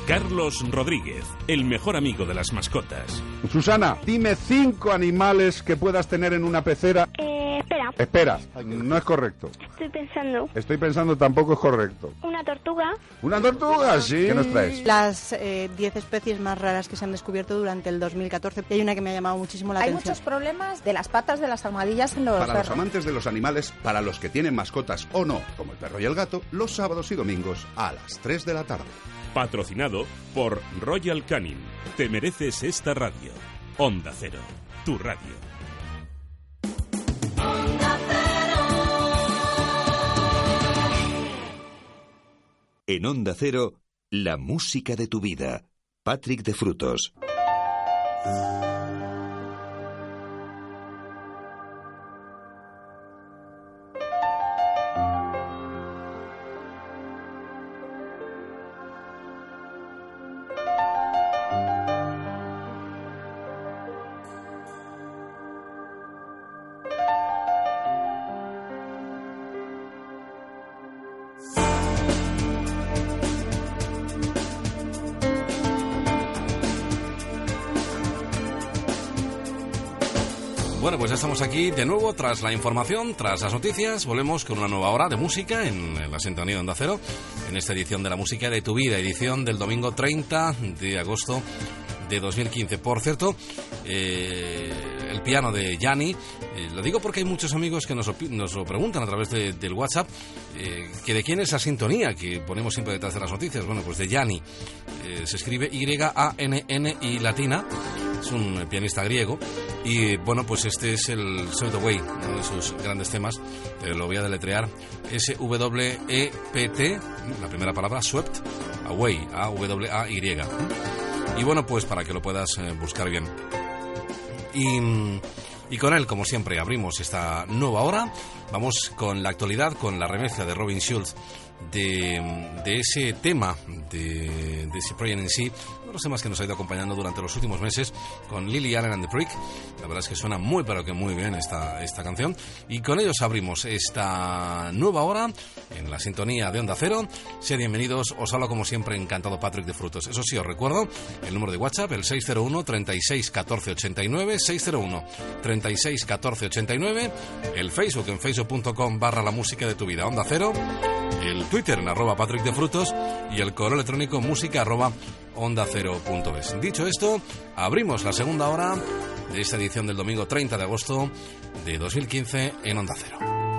S24: Carlos Rodríguez, el mejor amigo de las mascotas.
S25: Susana, dime cinco animales que puedas tener en una pecera.
S26: Eh, espera.
S25: Espera, no es correcto.
S26: Estoy pensando.
S25: Estoy pensando tampoco es correcto.
S26: Una tortuga.
S25: ¿Una tortuga? Sí. ¿Qué nos traes?
S27: Las eh, 10 especies más raras que se han descubierto durante el 2014. Y hay una que me ha llamado muchísimo la
S28: Hay
S27: atención.
S28: muchos problemas de las patas de las almohadillas en los
S25: Para los amantes de los animales, para los que tienen mascotas o no, como el perro y el gato, los sábados y domingos a las 3 de la tarde.
S24: Patrocinado por Royal Canin. Te mereces esta radio. Onda Cero, tu radio.
S8: En Onda Cero, la música de tu vida. Patrick de Frutos.
S12: De nuevo tras la información, tras las noticias. Volvemos con una nueva hora de música en, la sintonía de Onda Cero, en esta edición de la música de tu vida, edición del domingo 30 de agosto de 2015. Por cierto, eh, el piano de Yanni, eh, lo digo porque hay muchos amigos que nos, nos lo preguntan a través de- del WhatsApp, eh, que de quién es la sintonía que ponemos siempre detrás de las noticias. Bueno, pues de Yanni. Se escribe Y-A-N-N y latina. Es un eh, pianista griego. Y bueno, pues este es el Swept Away, uno de sus grandes temas. Pero lo voy a deletrear. S-W-E-P-T, la primera palabra, Swept Away, A-W-A-Y. Y bueno, pues para que lo puedas eh, buscar bien. Y, mm, y con él, como siempre, abrimos esta nueva hora. Vamos con la actualidad, con la remezcla de Robin Schulz de, de ese tema, de, de ese proyecto en sí, los temas que nos ha ido acompañando durante los últimos meses con Lily Allen and the Prick. La verdad es que suena muy, pero que muy bien esta, esta canción. Y con ellos abrimos esta nueva hora en la sintonía de Onda Cero. Sean bienvenidos, os hablo como siempre, encantado Patrick de Frutos. Eso sí, os recuerdo el número de WhatsApp, el 601 36 14 89, 601 36 14 89, el Facebook en facebook.com barra la música de tu vida, Onda Cero, el Twitter en arroba Patrick de Frutos y el correo electrónico música arroba onda cero punto es. Dicho esto, abrimos la segunda hora de esta edición del domingo 30 de agosto de 2015 en Onda Cero.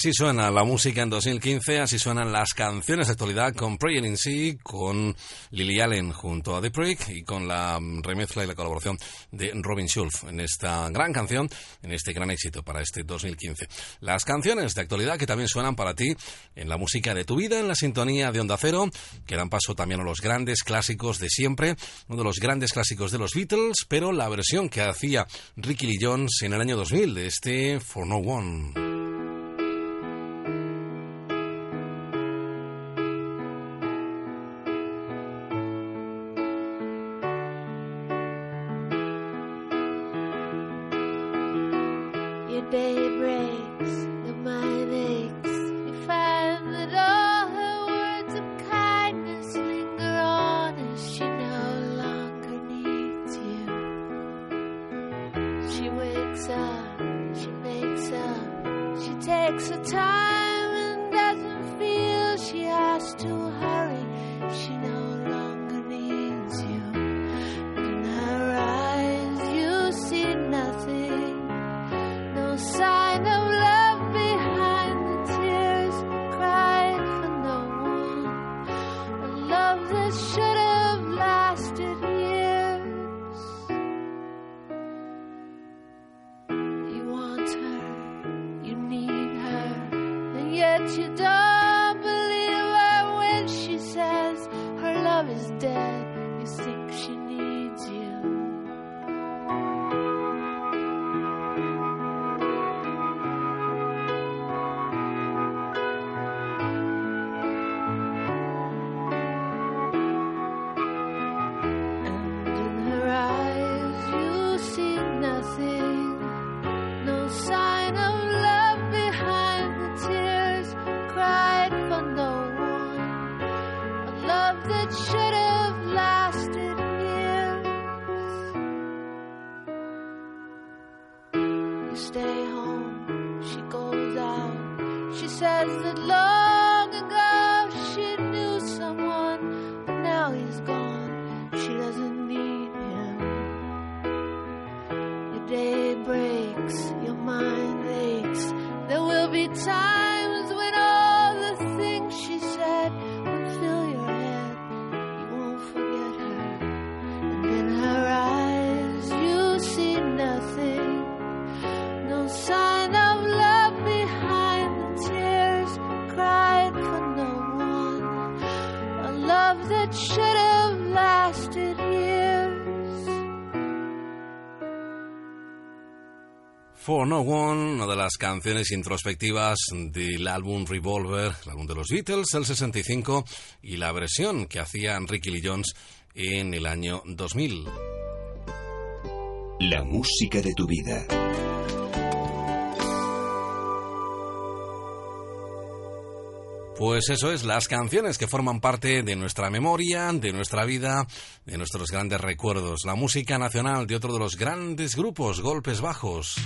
S13: Así suena la música en 2015, así suenan las canciones de actualidad con Prayer in Sea, con Lily Allen junto a The Prick y con la remezcla y la colaboración de Robin Schulz en esta gran canción, en este gran éxito para este 2015. Las canciones de actualidad que también suenan para ti en la música de tu vida, en la sintonía de Onda Cero, que dan paso también a los grandes clásicos de siempre, uno de los grandes clásicos de los Beatles, pero la versión que hacía Ricky Lee Jones en el año 2000 de este For No One.
S29: The
S13: shame. Canciones introspectivas del álbum Revolver, el álbum de los Beatles del 65, y la versión que hacía Ricky Lee Jones en el año 2000.
S8: La música de tu vida.
S13: Pues eso es, las canciones que forman parte de nuestra memoria, de nuestra vida, de nuestros grandes recuerdos. La música nacional de otro de los grandes grupos, Golpes Bajos.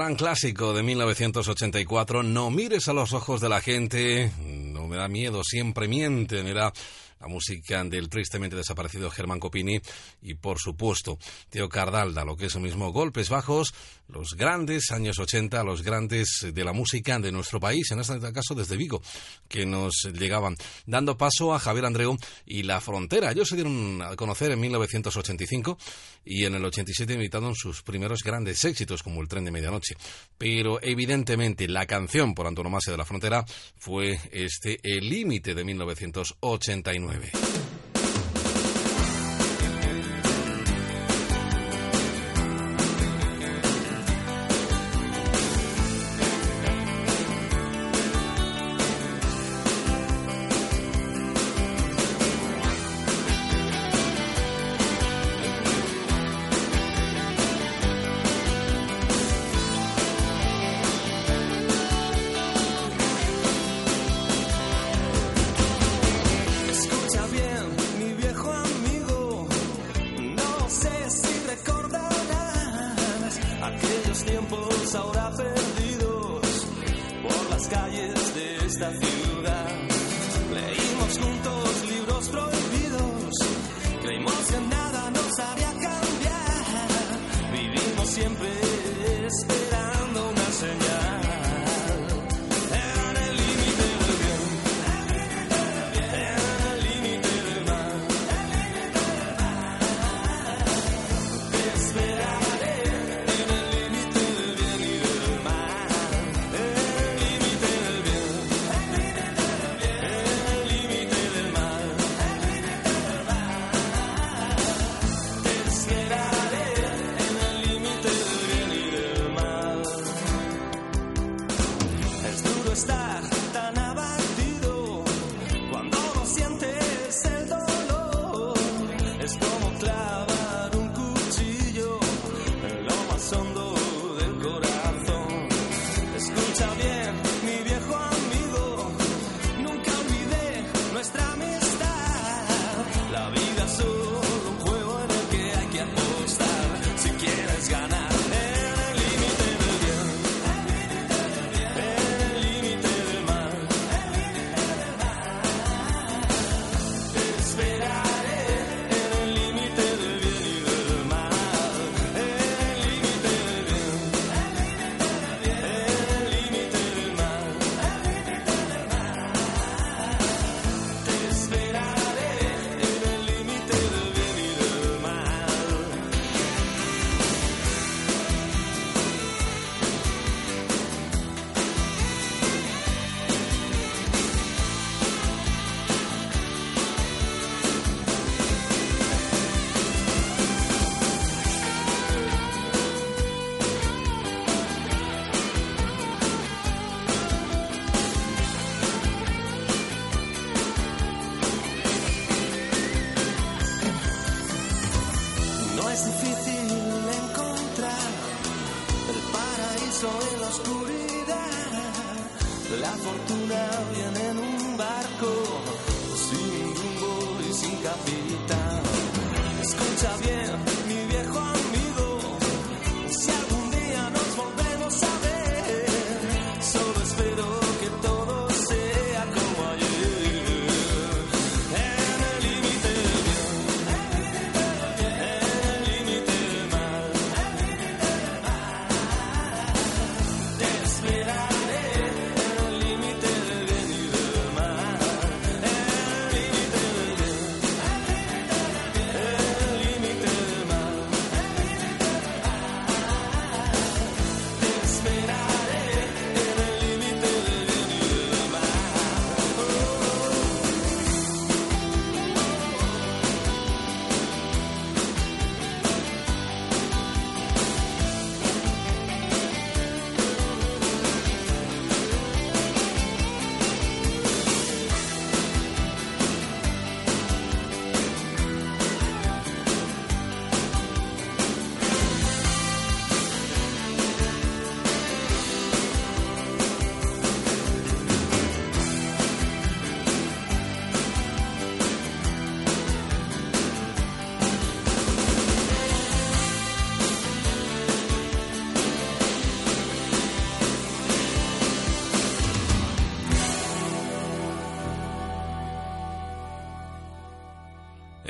S12: gran clásico de 1984, No mires a los ojos de la gente, no me da miedo, siempre mienten, era la música del tristemente desaparecido Germán Copini y, por supuesto, Teo Cardalda, lo que es lo mismo, Golpes Bajos, los grandes años 80, los grandes de la música de nuestro país, en este caso desde Vigo, que nos llegaban, dando paso a Javier Andreu y La Frontera. Ellos se dieron a conocer en 1985 y en el 87 imitaron sus primeros grandes éxitos como El tren de medianoche. Pero evidentemente la canción por antonomasia de la frontera fue este El límite de 1989.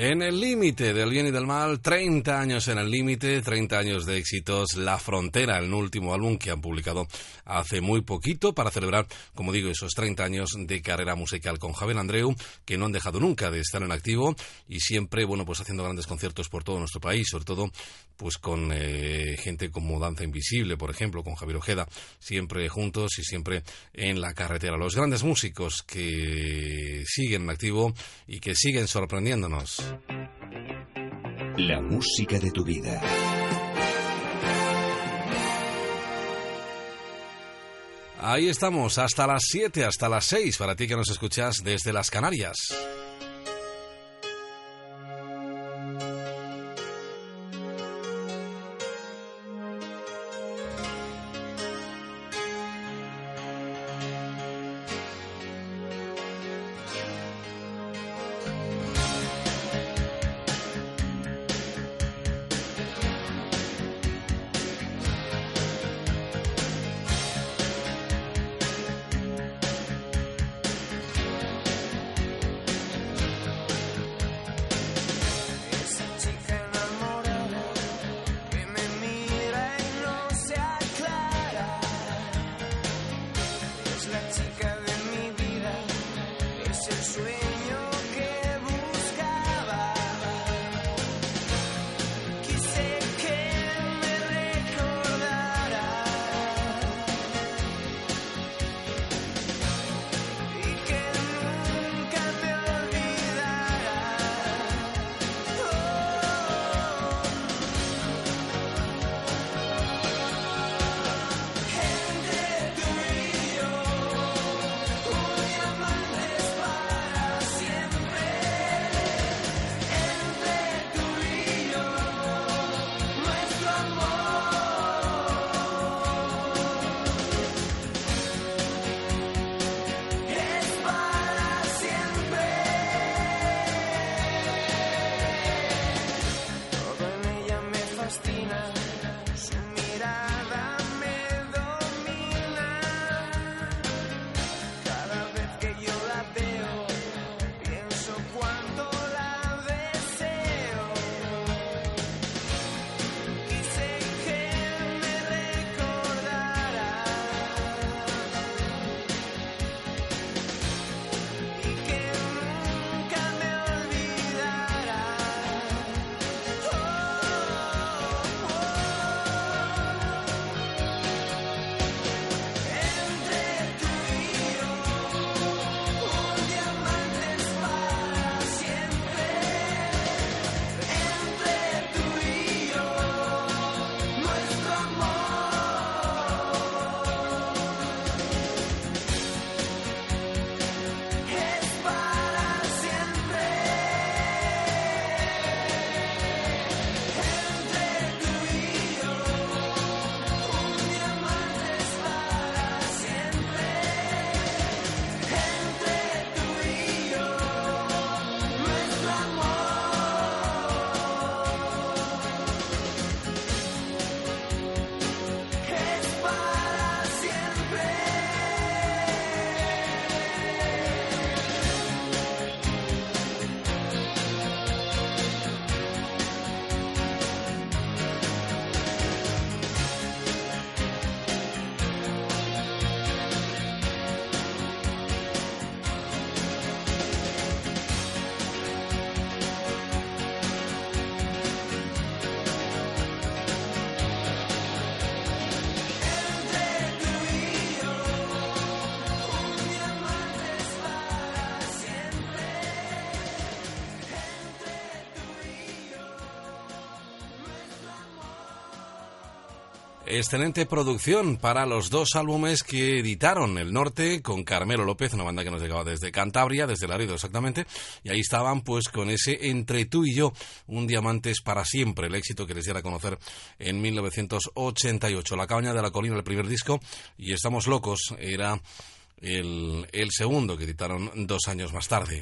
S30: En el límite del bien y del mal,
S12: 30 años en el límite, 30 años de éxitos, La Frontera, el último álbum que han publicado hace muy poquito para celebrar, como digo, esos 30 años de carrera musical con Javier Andreu, que no han dejado nunca de estar en activo y siempre, bueno, pues haciendo grandes conciertos por todo nuestro país, sobre todo pues con eh, gente como Danza Invisible, por ejemplo, con Javier Ojeda, siempre juntos y siempre en la carretera. Los grandes músicos que siguen en activo y que siguen sorprendiéndonos.
S8: La música de tu vida.
S12: Ahí estamos, hasta las 7, hasta las 6, para ti que nos escuchas desde las Canarias. Excelente producción para los dos álbumes que editaron El Norte con Carmelo López, una banda que nos llegaba desde Cantabria, desde Laredo exactamente, y ahí estaban pues con ese Entre tú y yo, un diamante es para siempre, el éxito que les diera a conocer en 1988. La cabaña de la colina, el primer disco, y Estamos locos, era el, el segundo que editaron dos años más tarde.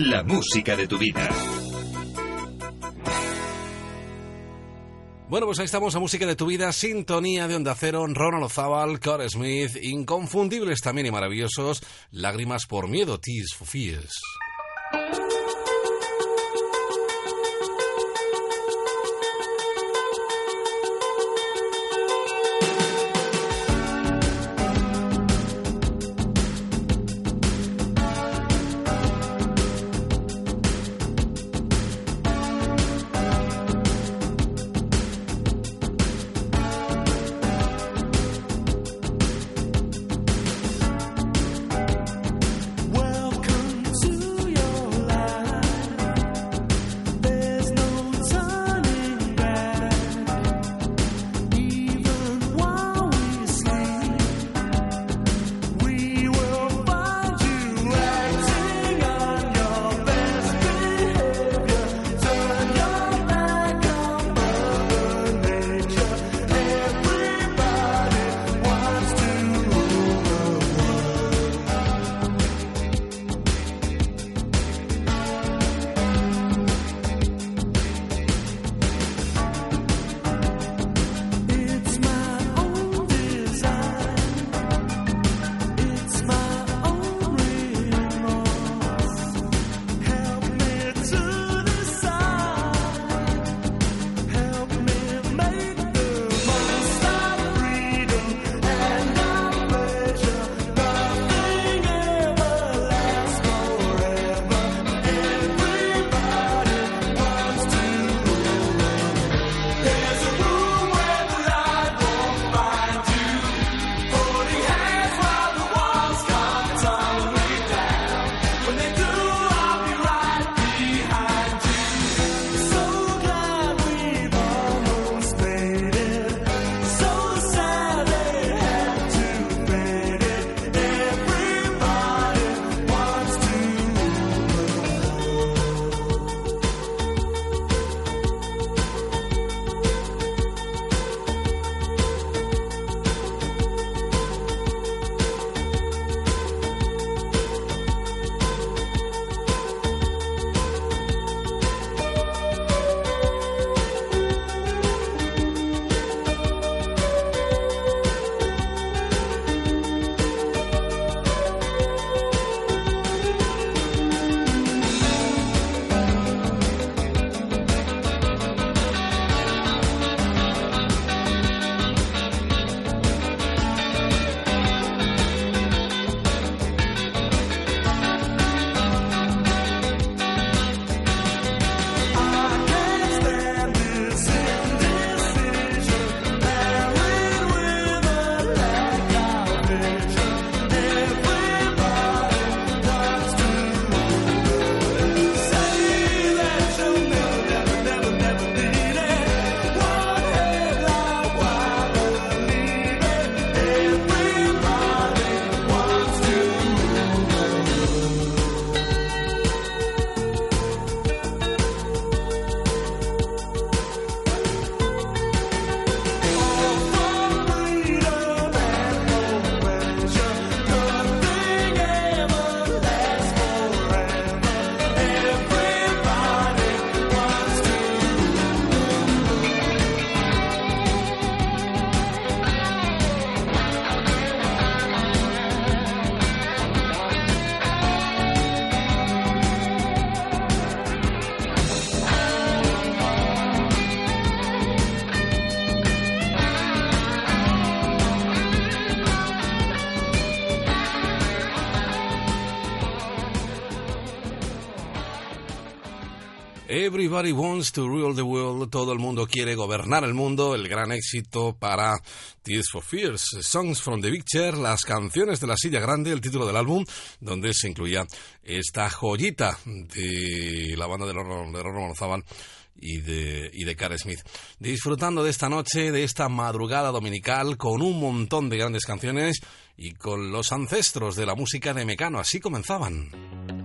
S8: La música de tu vida.
S12: Bueno, pues ahí estamos a música de tu vida, sintonía de Onda Cero, Ronald Ozábal, Core Smith, inconfundibles también y maravillosos, Lágrimas por miedo, Tears for. Everybody wants to rule the world. Todo el mundo quiere gobernar el mundo. El gran éxito para Tears for Fears. Songs from the Big Chair, las canciones de la silla grande, el título del álbum, donde se incluía esta joyita de la banda de Rorro Morzábal y de, y de Smith. Disfrutando de esta noche, de esta madrugada dominical, con un montón de grandes canciones y con los ancestros de la música de Mecano. Así comenzaban.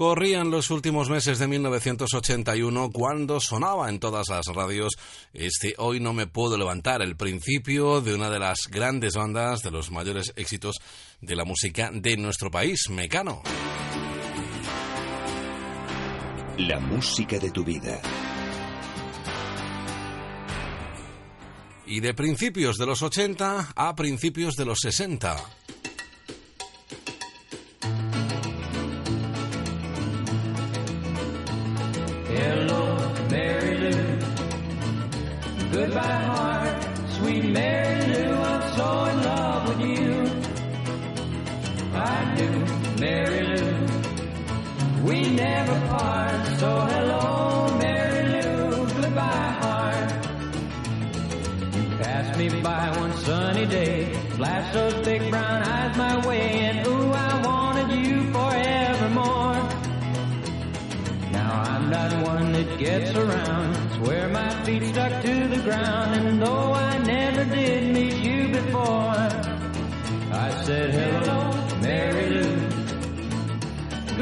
S12: Corrían los últimos meses de 1981 cuando sonaba en todas las radios este Hoy no me puedo levantar, el principio de una de las grandes bandas de los mayores éxitos de la música de nuestro país, Mecano.
S8: La música de tu vida.
S12: Y de principios de los 80 a principios de los 60.
S31: Hello, Mary Lou. Goodbye, heart, sweet Mary Lou. I'm so in love with you. I do, Mary Lou. We never part. So hello, Mary Lou. Goodbye, heart. You passed me by one sunny day, flashed those big brown eyes my way, and ooh, I'm not one that gets around. Swear my feet stuck to the ground, and though I never did meet you before, I said hello, Mary Lou.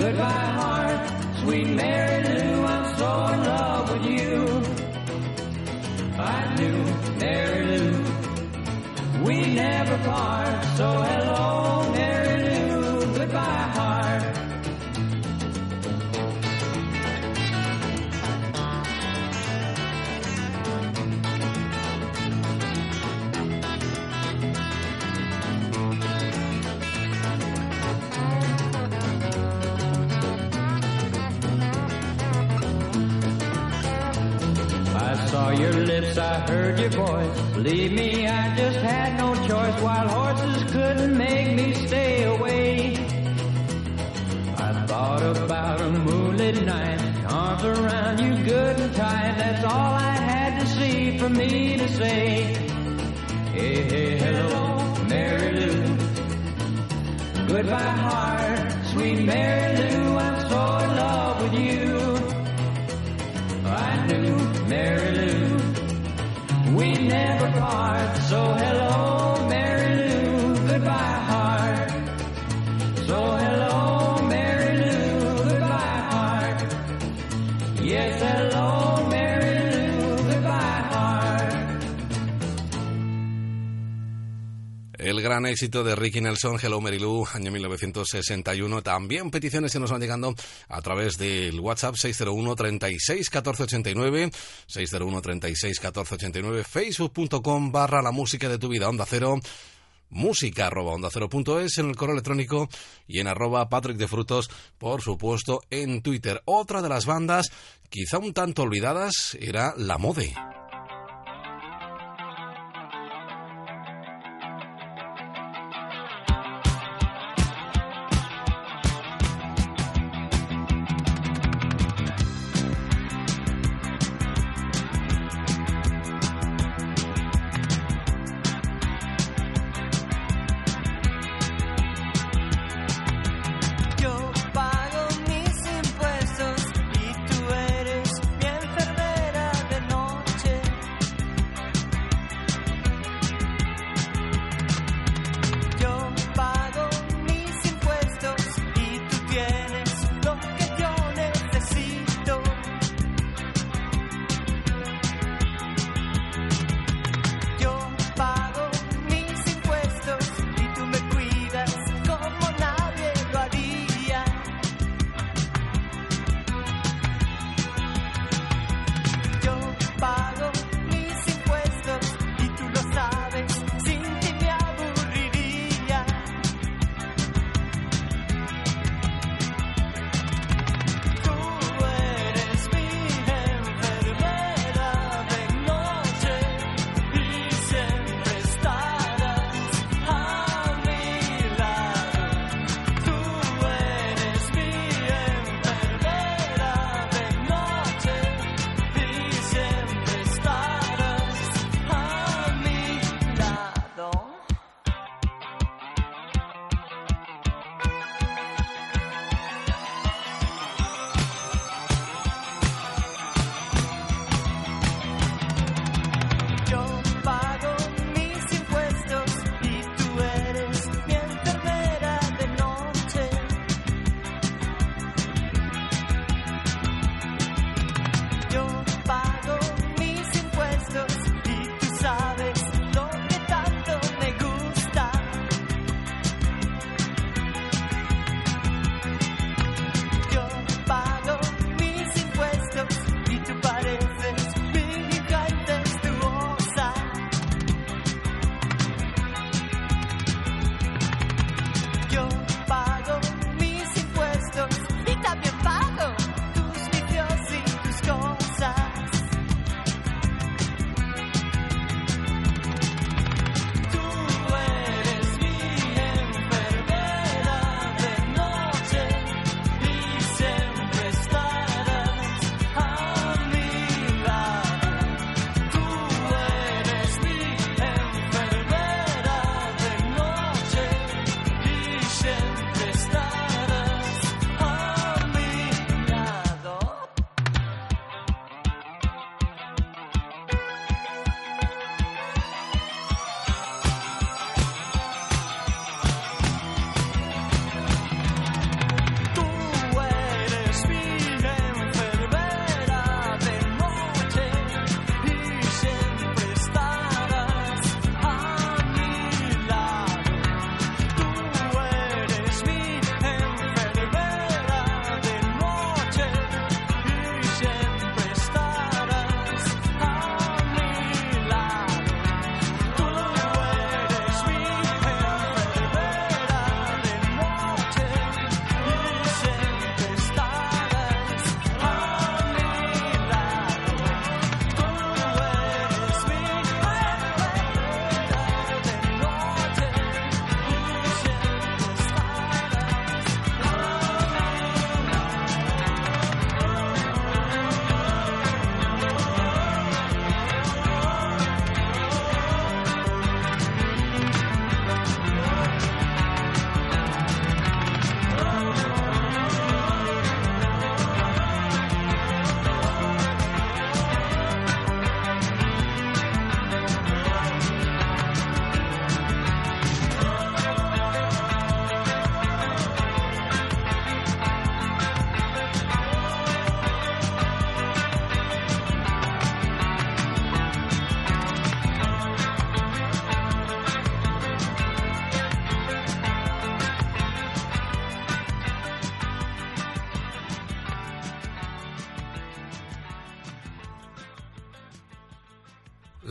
S31: Goodbye, heart, sweet Mary Lou. I'm so in love with you. I knew, Mary Lou. We never part. So hello, Mary your lips, I heard your voice. Believe me, I just had no choice. Wild horses couldn't make me stay away. I thought about a moonlit night, arms around you good and tight. That's all I had to see for me to say. Hey, hey, hello, Mary Lou. Goodbye, heart, sweet Mary Lou. I'm so in love with you. I knew Mary Lou. We never part. So hello,
S12: gran éxito de Ricky Nelson, Hello Mary Lou, año 1961. También peticiones que nos van llegando a través del WhatsApp 601 36 14 89, 601 36 14 89, facebook.com barra la música de tu vida, onda cero, música arroba onda cero en el correo electrónico y en arroba Patrick de Frutos, por supuesto, en Twitter. Otra de las bandas, quizá un tanto olvidadas, era La Mode.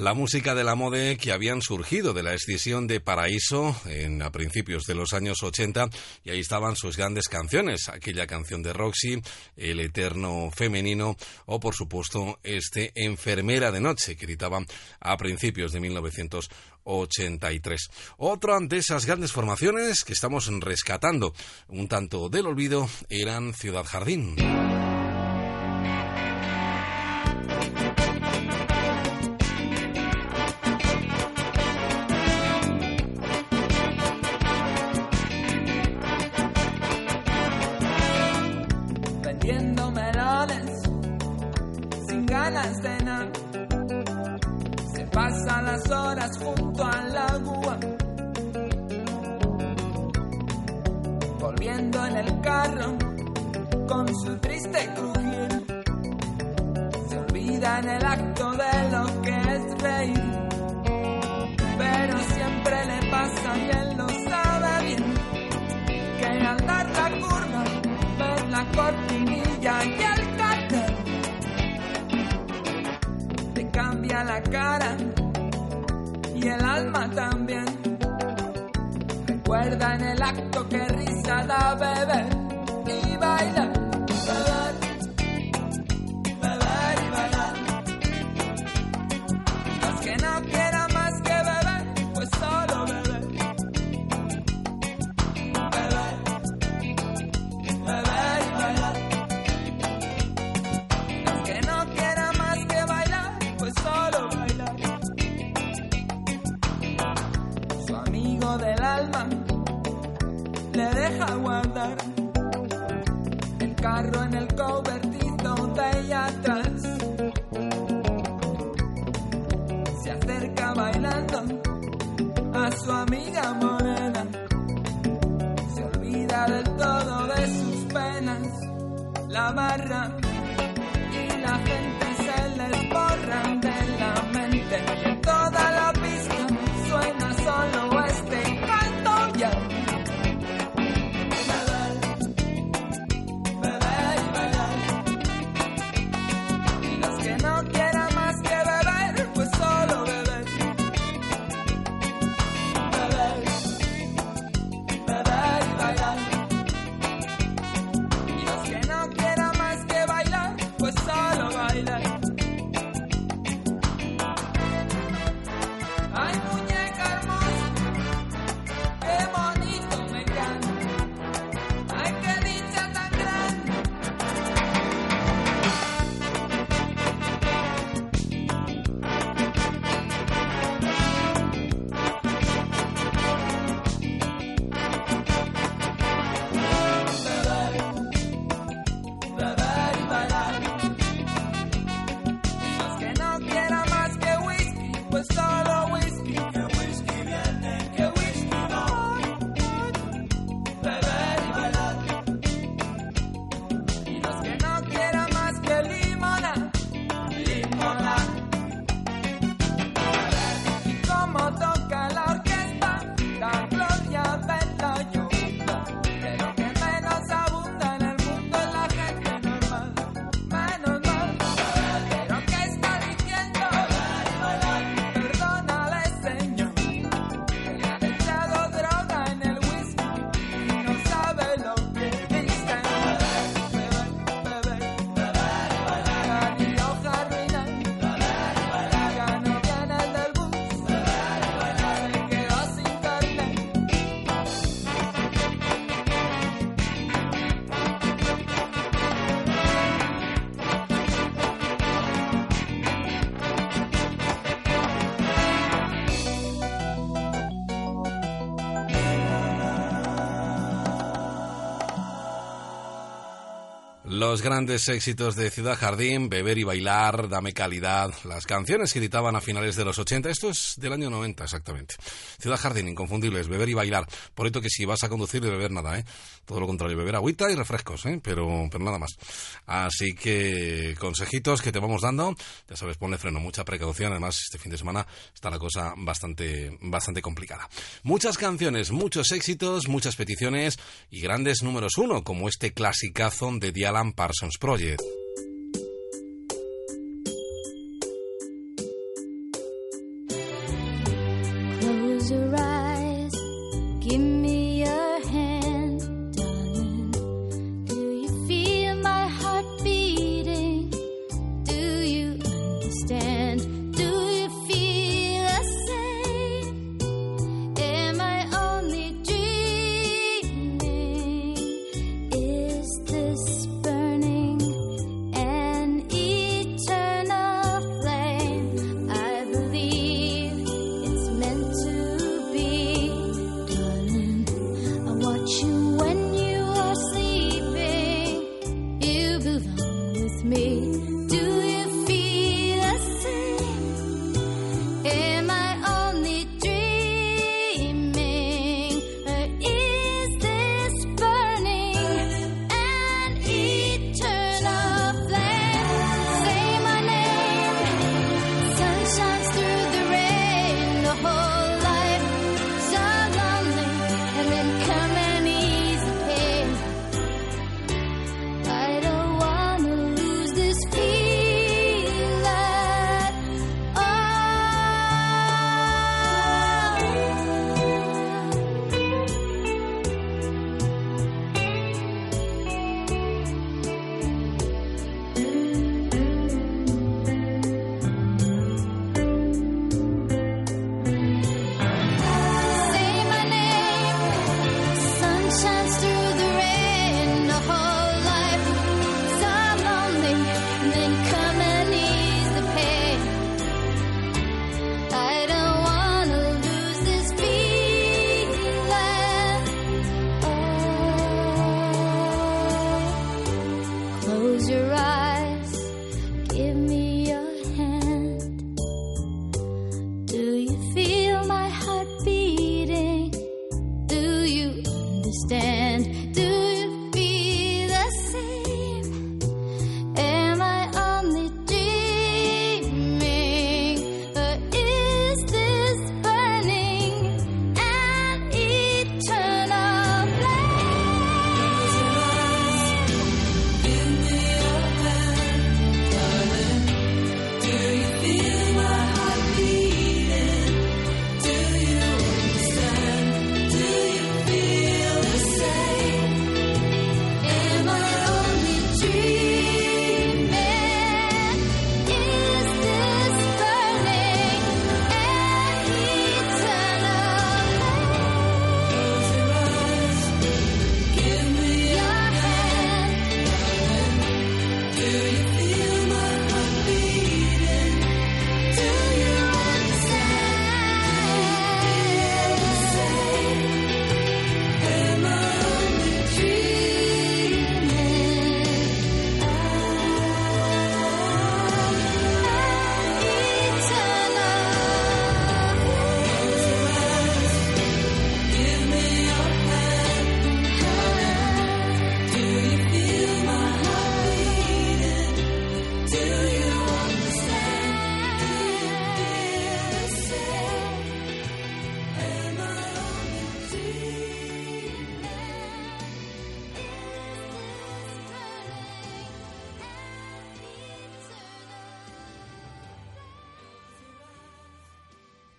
S32: La música de la mode que habían surgido de la escisión de Paraíso en, a principios de los años 80 y ahí estaban sus grandes canciones, aquella canción de Roxy, El Eterno Femenino o por supuesto este Enfermera de Noche que editaban a principios de 1983. Otra de esas grandes formaciones que estamos rescatando un tanto del olvido eran Ciudad Jardín. Los grandes éxitos de Ciudad Jardín, Beber y Bailar, Dame Calidad, las canciones que editaban a finales de los 80, esto es del año 90 exactamente. Ciudad Jardín, inconfundibles, Beber y Bailar. Por esto que si vas a conducir, de beber nada, ¿eh? Todo lo contrario, beber agüita y refrescos, ¿eh? Pero, pero nada más. Así que, consejitos que te vamos dando, ya sabes, ponle freno, mucha precaución, además este fin de semana está la cosa bastante, bastante complicada. Muchas canciones, muchos éxitos, muchas peticiones y grandes números uno, como este clasicazo de The Parsons Project.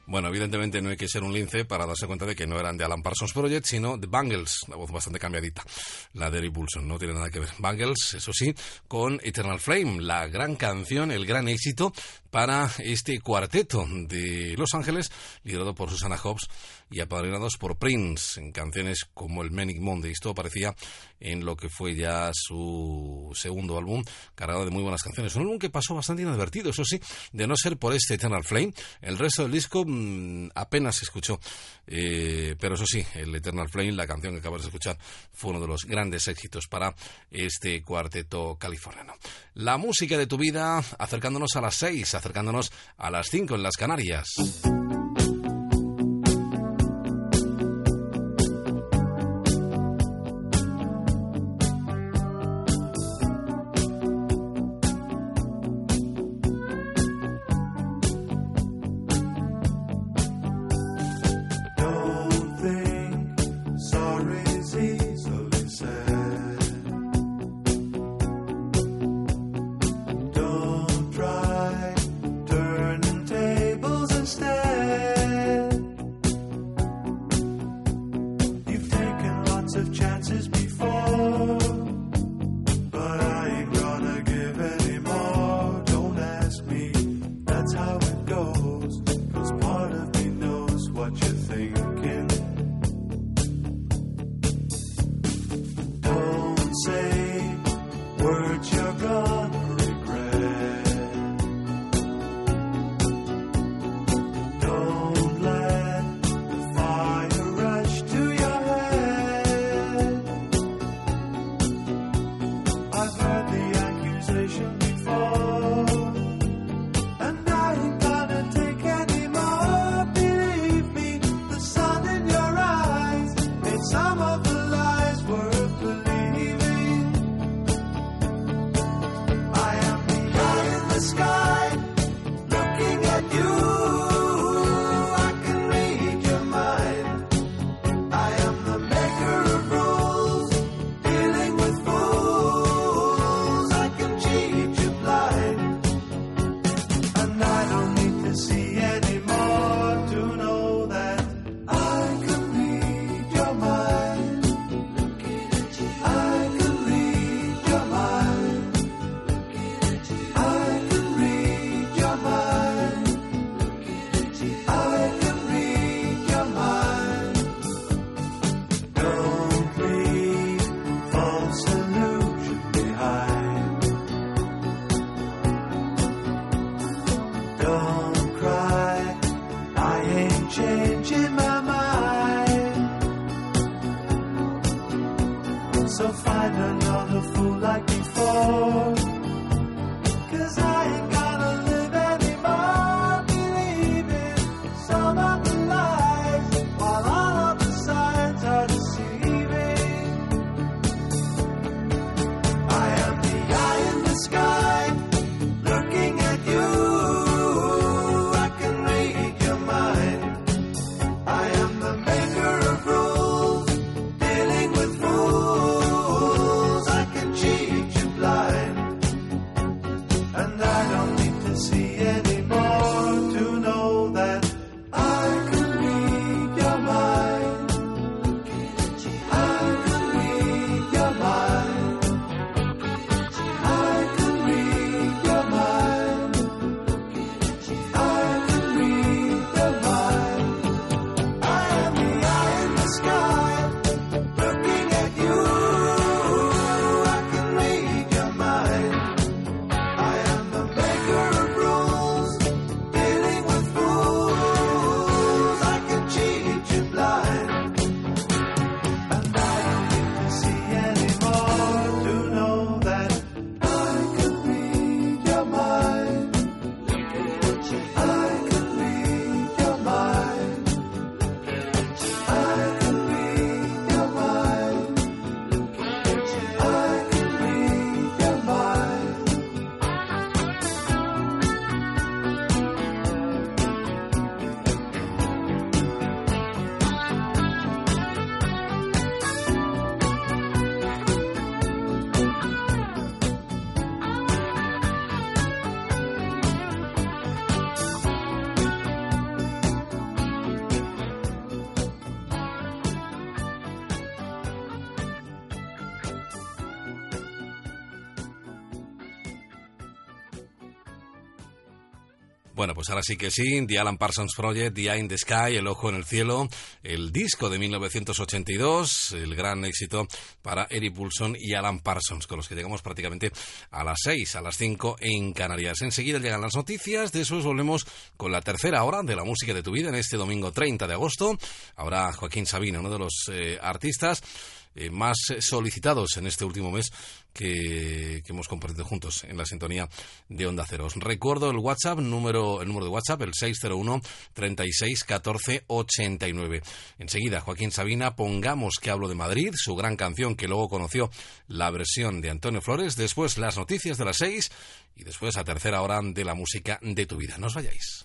S12: Bueno, evidentemente no hay que ser un lince para darse cuenta de que no eran de Alan Parsons Project, sino de Bangles, la voz bastante cambiadita, la de Eric Bulson, no tiene nada que ver. Bangles, eso sí, con Eternal Flame, la gran canción, el gran éxito para este cuarteto de Los Ángeles, liderado por Susana Hobbs y apadrinados por Prince, en canciones como el Manic Monday. Esto aparecía en lo que fue ya su segundo álbum, cargado de muy buenas canciones. Un álbum que pasó bastante inadvertido, eso sí, de no ser por este Eternal Flame. El resto del disco apenas se escuchó. Eh, pero eso sí, el Eternal Flame, la canción que acabas de escuchar, fue uno de los grandes éxitos para este cuarteto californiano. La música de tu vida, acercándonos a las seis, acercándonos a las cinco en las Canarias. Ahora sí que sí, The Alan Parsons Project, The Eye in the Sky, El Ojo en el Cielo, el disco de 1982, el gran éxito para Eric Poulson y Alan Parsons, con los que llegamos prácticamente a las 6, a las 5 en Canarias. Enseguida llegan las noticias, después volvemos con la tercera hora de la música de tu vida en este domingo 30 de agosto. Ahora Joaquín Sabina, uno de los eh, artistas eh, más solicitados en este último mes que, hemos compartido juntos en la sintonía de Onda Cero. Os recuerdo el WhatsApp, número, el número de WhatsApp, el 601 36 14 89. Enseguida, Joaquín Sabina, pongamos que hablo de Madrid, su gran canción que luego conoció la versión de Antonio Flores, después las noticias de las 6 y después a tercera hora de la música de tu vida. No os vayáis.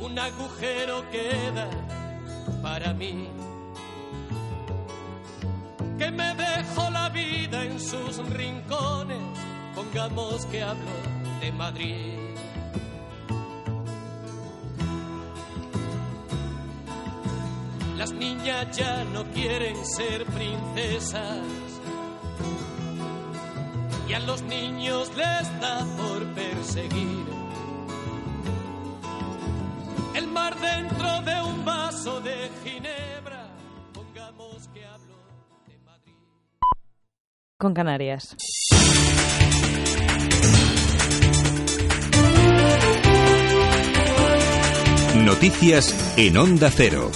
S33: un agujero queda para mí. Que me dejo la vida en sus rincones, pongamos que hablo de Madrid. Las niñas ya no quieren ser princesas y a los niños les da por perseguir mar dentro de un vaso de ginebra. Pongamos que hablo
S1: Con Canarias.
S8: Noticias en Onda Cero.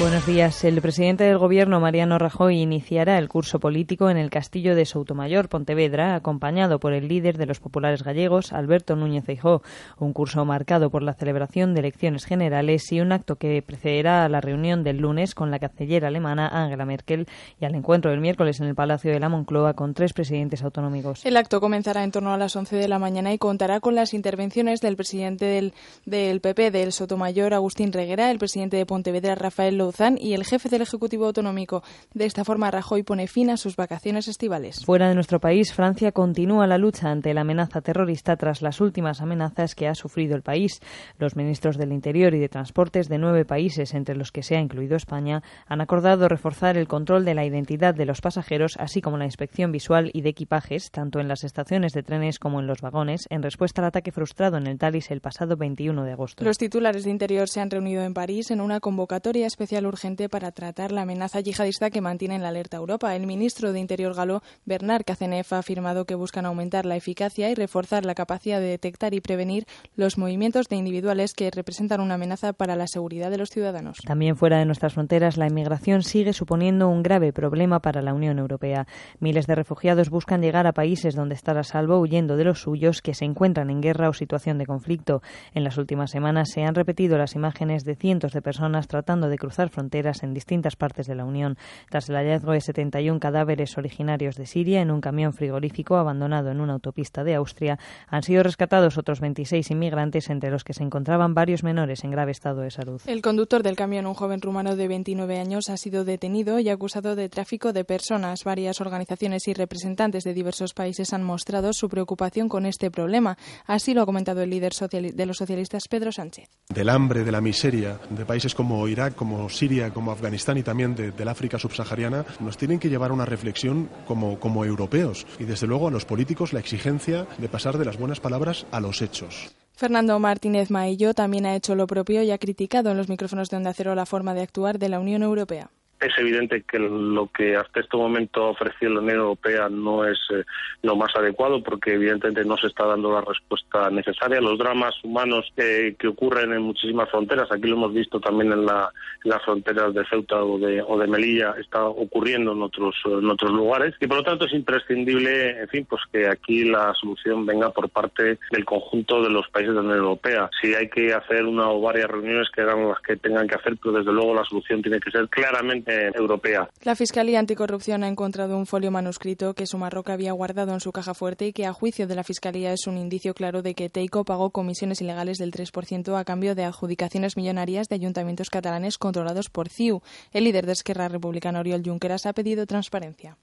S1: Buenos días. El presidente del Gobierno, Mariano Rajoy, iniciará el curso político en el Castillo de Soutomayor, Pontevedra, acompañado por el líder de los populares gallegos, Alberto Núñez Feijóo. Un curso marcado por la celebración de elecciones generales y un acto que precederá a la reunión del lunes con la canciller alemana Angela Merkel y al encuentro del miércoles en el Palacio de la Moncloa con tres presidentes autonómicos.
S3: El acto comenzará en torno a las 11 de la mañana y contará con las intervenciones del presidente del, del PP del Sotomayor, Agustín Reguera, el presidente de Pontevedra, Rafael Y el jefe del Ejecutivo Autonómico. De esta forma, Rajoy pone fin a sus vacaciones estivales.
S1: Fuera de nuestro país, Francia continúa la lucha ante la amenaza terrorista tras las últimas amenazas que ha sufrido el país. Los ministros del Interior y de Transportes de nueve países, entre los que se ha incluido España, han acordado reforzar el control de la identidad de los pasajeros, así como la inspección visual y de equipajes, tanto en las estaciones de trenes como en los vagones, en respuesta al ataque frustrado en el Talis el pasado 21 de agosto.
S3: Los titulares de Interior se han reunido en París en una convocatoria especial urgente para tratar la amenaza yihadista que mantiene en la alerta Europa. El ministro de Interior galo, Bernard Cazeneuve, ha afirmado que buscan aumentar la eficacia y reforzar la capacidad de detectar y prevenir los movimientos de individuales que representan una amenaza para la seguridad de los ciudadanos.
S1: También fuera de nuestras fronteras, la inmigración sigue suponiendo un grave problema para la Unión Europea. Miles de refugiados buscan llegar a países donde estar a salvo huyendo de los suyos que se encuentran en guerra o situación de conflicto. En las últimas semanas se han repetido las imágenes de cientos de personas tratando de cruzar fronteras en distintas partes de la Unión, tras el hallazgo de 71 cadáveres originarios de Siria en un camión frigorífico abandonado en una autopista de Austria. Han sido rescatados otros 26 inmigrantes, entre los que se encontraban varios menores en grave estado de salud.
S3: El conductor del camión, un joven rumano de 29 años, ha sido detenido y acusado de tráfico de personas. Varias organizaciones y representantes de diversos países han mostrado su preocupación con este problema. Así lo ha comentado el líder de los socialistas, Pedro Sánchez.
S21: Del hambre, de la miseria de países como Irak, como Siria, como Afganistán y también de, del África subsahariana, nos tienen que llevar a una reflexión como, como europeos y desde luego a los políticos la exigencia de pasar de las buenas palabras a los hechos.
S3: Fernando Martínez Maillo también ha hecho lo propio y ha criticado en los micrófonos de Onda Cero la forma de actuar de la Unión Europea.
S22: Es evidente que lo que hasta este momento ha ofrecido la Unión Europea no es eh, lo más adecuado porque evidentemente no se está dando la respuesta necesaria. Los dramas humanos eh, que ocurren en muchísimas fronteras, aquí lo hemos visto también en, la, en las fronteras de Ceuta o de, o de, Melilla, está ocurriendo en otros, en otros lugares y por lo tanto es imprescindible, en fin, pues que aquí la solución venga por parte del conjunto de los países de la Unión Europea. Si hay que hacer una o varias reuniones que hagan las que tengan que hacer, pero desde luego la solución tiene que ser claramente europea.
S3: La Fiscalía Anticorrupción ha encontrado un folio manuscrito que Sumarroca había guardado en su caja fuerte y que, a juicio de la Fiscalía, es un indicio claro de que Teico pagó comisiones ilegales del 3% a cambio de adjudicaciones millonarias de ayuntamientos catalanes controlados por CIU. El líder de Esquerra Republicana, Oriol Junqueras, ha pedido transparencia.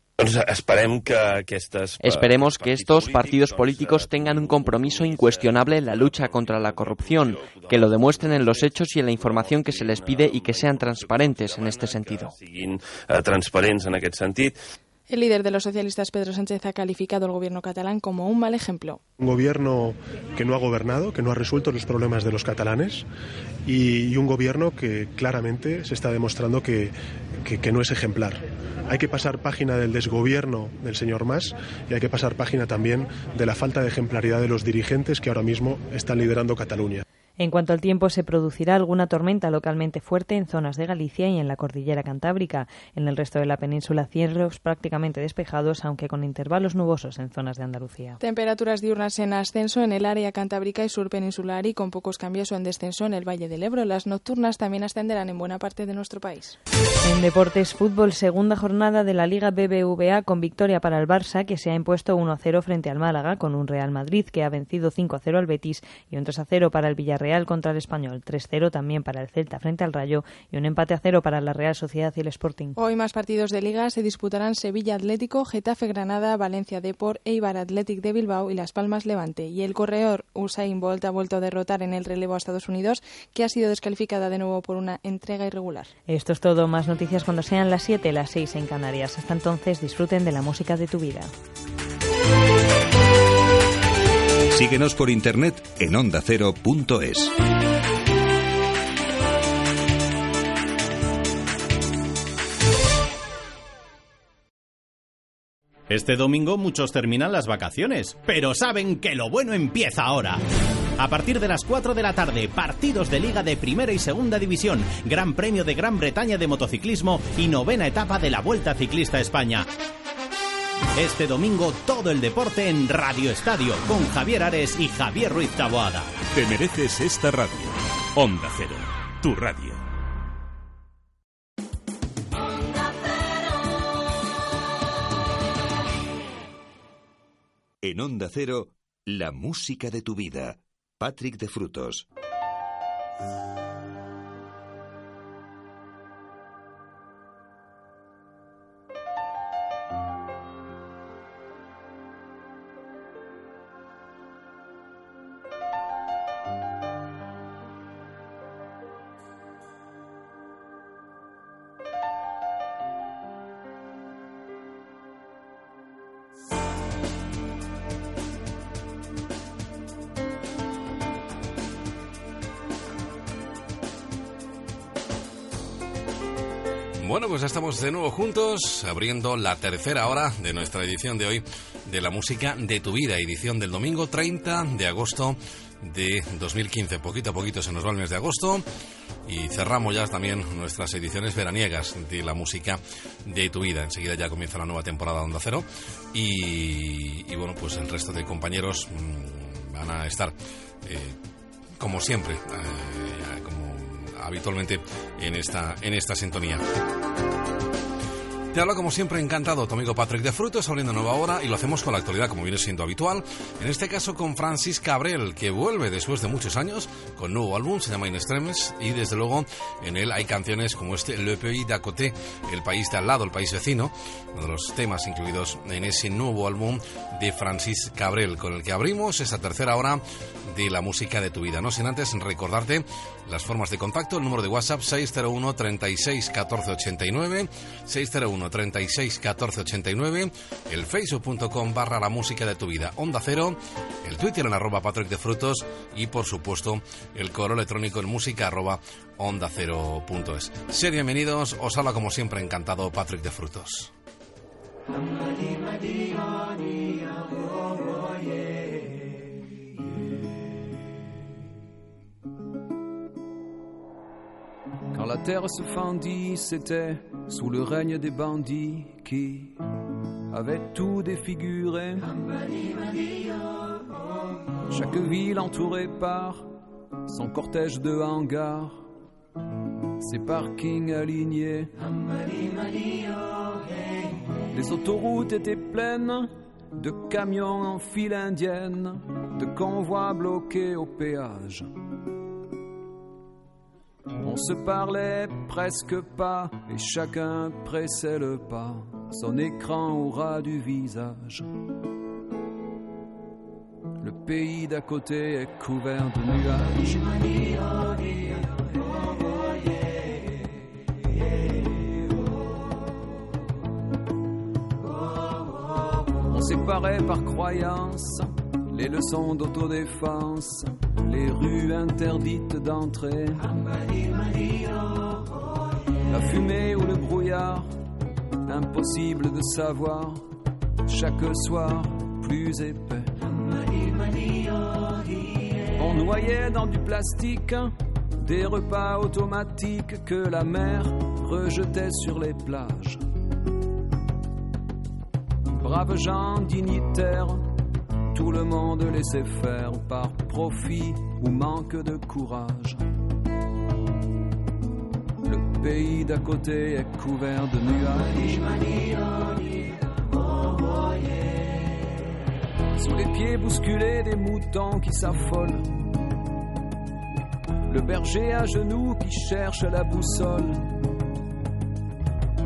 S23: Esperemos que estos partidos políticos tengan un compromiso incuestionable en la lucha contra la corrupción, que lo demuestren en los hechos y en la información que se les pide y que sean transparentes en este sentido.
S3: El líder de los socialistas, Pedro Sánchez, ha calificado al gobierno catalán como un mal ejemplo.
S21: Un gobierno que no ha gobernado, que no ha resuelto los problemas de los catalanes y, y un gobierno que claramente se está demostrando que, que, no es ejemplar. Hay que pasar página del desgobierno del señor Mas y hay que pasar página también de la falta de ejemplaridad de los dirigentes que ahora mismo están liderando Cataluña.
S1: En cuanto al tiempo, se producirá alguna tormenta localmente fuerte en zonas de Galicia y en la cordillera cantábrica. En el resto de la península, cielos prácticamente despejados, aunque con intervalos nubosos en zonas de Andalucía.
S3: Temperaturas diurnas en ascenso en el área cantábrica y sur peninsular y con pocos cambios o en descenso en el Valle del Ebro. Las nocturnas también ascenderán en buena parte de nuestro país.
S1: En deportes, fútbol, segunda jornada de la Liga BBVA con victoria para el Barça, que se ha impuesto 1-0 frente al Málaga, con un Real Madrid que ha vencido 5-0 al Betis y un 3-0 para el Villarreal contra el Español, 3-0 también para el Celta frente al Rayo y un empate a cero para la Real Sociedad y el Sporting.
S3: Hoy más partidos de Liga se disputarán Sevilla Atlético, Getafe Granada, Valencia Depor, Eibar Athletic de Bilbao y Las Palmas Levante. Y el corredor Usain Bolt ha vuelto a derrotar en el relevo a Estados Unidos, que ha sido descalificada de nuevo por una entrega irregular.
S1: Esto es todo, más noticias cuando sean las 7, las 6 en Canarias. Hasta entonces disfruten de la música de tu vida.
S8: Síguenos por internet en ondacero.es.
S34: Este domingo muchos terminan las vacaciones, pero saben que lo bueno empieza ahora. A partir de las 4 de la tarde, partidos de Liga de Primera y Segunda División, Gran Premio de Gran Bretaña de Motociclismo y novena etapa de la Vuelta Ciclista España. Este domingo todo el deporte en Radio Estadio con Javier Ares y Javier Ruiz Taboada.
S24: Te mereces esta radio. Onda Cero, tu radio.
S8: En Onda Cero, la música de tu vida. Patrick de Frutos.
S12: De nuevo juntos, abriendo la tercera hora de nuestra edición de hoy de la música de tu vida, edición del domingo 30 de agosto de 2015. Poquito a poquito se nos va el mes de agosto y cerramos ya también nuestras ediciones veraniegas de la música de tu vida. Enseguida ya comienza la nueva temporada Onda Cero y, y bueno, pues el resto de compañeros mm, van a estar eh, como siempre, eh, como habitualmente en esta, en esta sintonía. Te habla como siempre encantado tu amigo Patrick de Frutos abriendo nueva hora y lo hacemos con la actualidad como viene siendo habitual. En este caso con Francis Cabrel que vuelve después de muchos años con nuevo álbum, se llama In Extremes y desde luego en él hay canciones como este Le Pays d'à côté, el país de al lado, el país vecino, uno de los temas incluidos en ese nuevo álbum de Francis Cabrel con el que abrimos esta tercera hora de la música de tu vida. No sin antes recordarte las formas de contacto, el número de WhatsApp 601 36 14 89, 601 36 14 89, el facebook.com barra la música de tu vida, Onda Cero, el Twitter en arroba Patrick de Frutos y por supuesto el correo electrónico en música arroba onda cero es. Ser bienvenidos, os habla como siempre encantado Patrick de Frutos.
S35: Quand la terre se fendit, c'était sous le règne des bandits qui avaient tout défiguré. Chaque ville entourée par son cortège de hangars, ses parkings alignés. Les autoroutes étaient pleines de camions en file indienne, de convois bloqués au péage. On se parlait presque pas et chacun pressait le pas, son écran au ras du visage. Le pays d'à côté est couvert de nuages. On séparait par croyance les leçons d'autodéfense, les rues interdites d'entrée. La fumée ou le brouillard, impossible de savoir, chaque soir plus épais. On noyait dans du plastique des repas automatiques que la mer rejetait sur les plages. Braves gens dignitaires, tout le monde laissait faire par profit ou manque de courage. Le pays d'à côté est couvert de nuages. Sous les pieds bousculés des moutons qui s'affolent. Le berger à genoux qui cherche la boussole.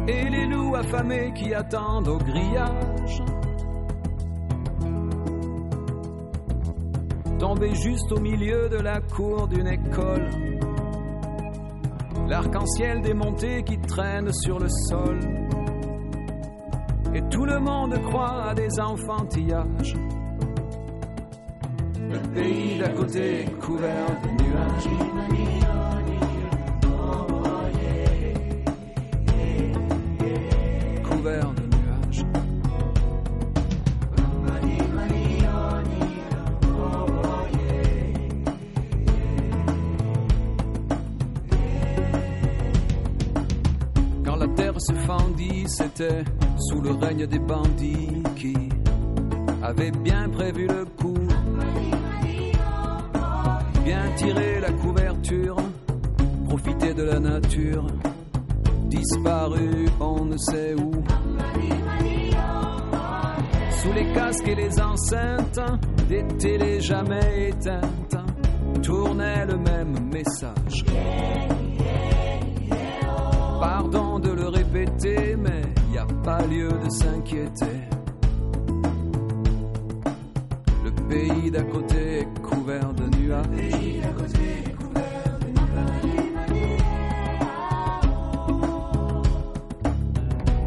S35: Et les loups affamés qui attendent au grillage. Tombé juste au milieu de la cour d'une école. L'arc-en-ciel démonté qui traîne sur le sol. Et tout le monde croit à des enfantillages. Le pays d'à côté couvert de nuages. C'était sous le règne des bandits qui avaient bien prévu le coup. Bien tirer la couverture, profiter de la nature, disparu on ne sait où. Sous les casques et les enceintes, des télés jamais éteintes, tournait le même message. Pardon de le répéter, mais pas lieu de s'inquiéter. Le pays d'à côté est couvert de nuages.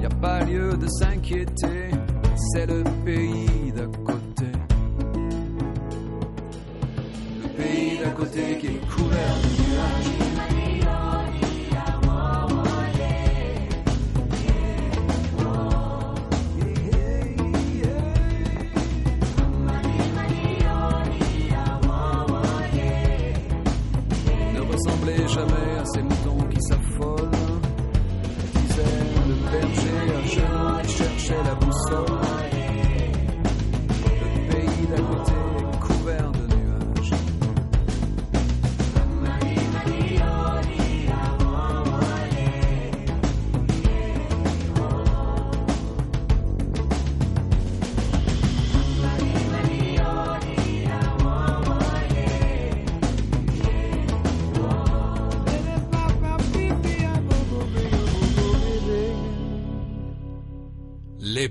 S35: Y a pas lieu de s'inquiéter, c'est le pays d'à côté. Le pays d'à côté qui est couvert de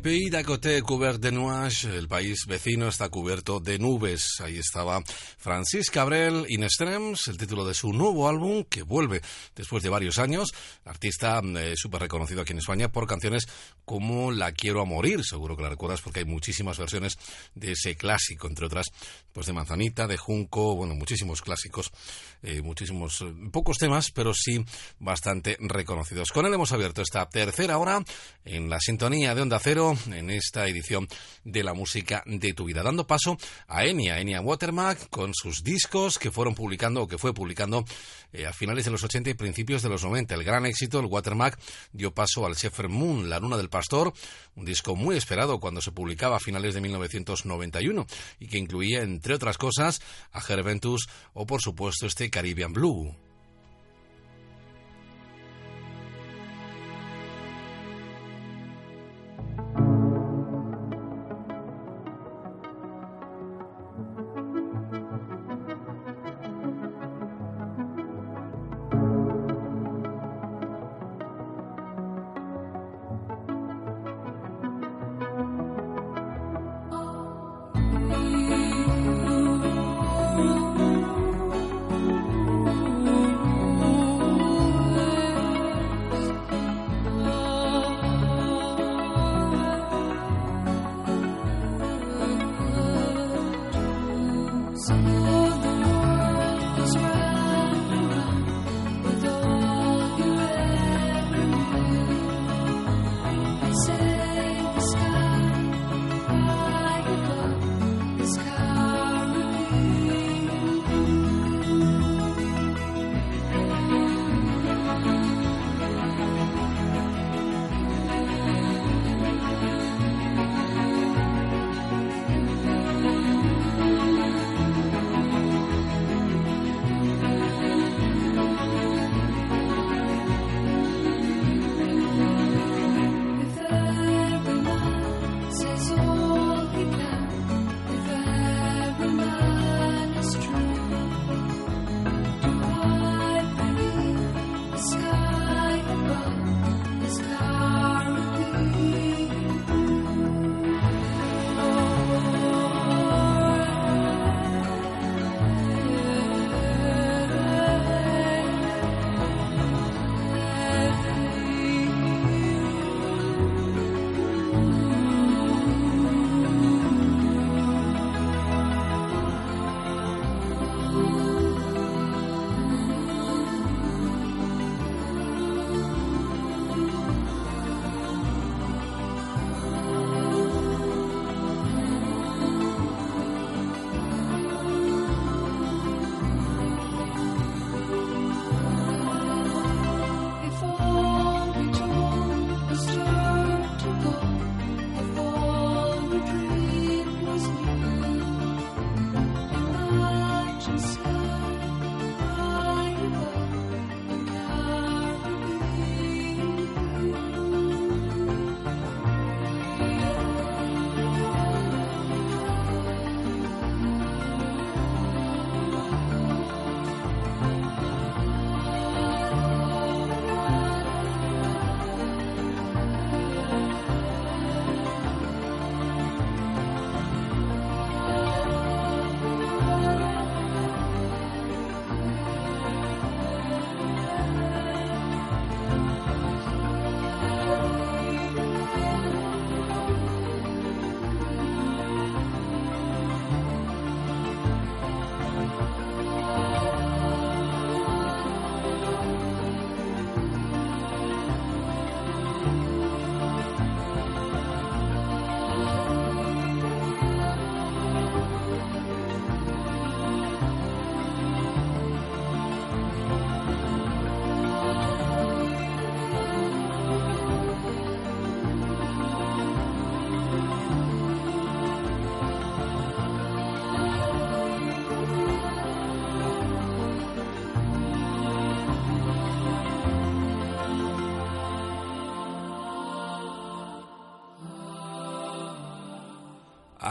S35: Pays de
S12: el país vecino está cubierto de nubes. Ahí estaba Francis Cabrel in Extremes, el título de su nuevo álbum que vuelve después de varios años. Artista eh, súper reconocido aquí en España por canciones como La quiero a morir, seguro que la recuerdas porque hay muchísimas versiones de ese clásico, entre otras, pues de Manzanita, de Junco, bueno, muchísimos clásicos, eh, muchísimos, eh, pocos temas, pero sí bastante reconocidos. Con él hemos abierto esta tercera hora en la sintonía de Onda Cero, en esta edición de la música de tu vida, dando paso a Enya, Enya Watermark, con sus discos que fueron publicando o que fue publicando eh, a finales de los 80 y principios de los 90. El gran éxito, el Watermark, dio paso al Shepherd Moon, La Luna del Pastor, un disco muy esperado cuando se publicaba a finales de 1991 y que incluía, entre otras cosas, a Herventus o, por supuesto, este Caribbean Blue.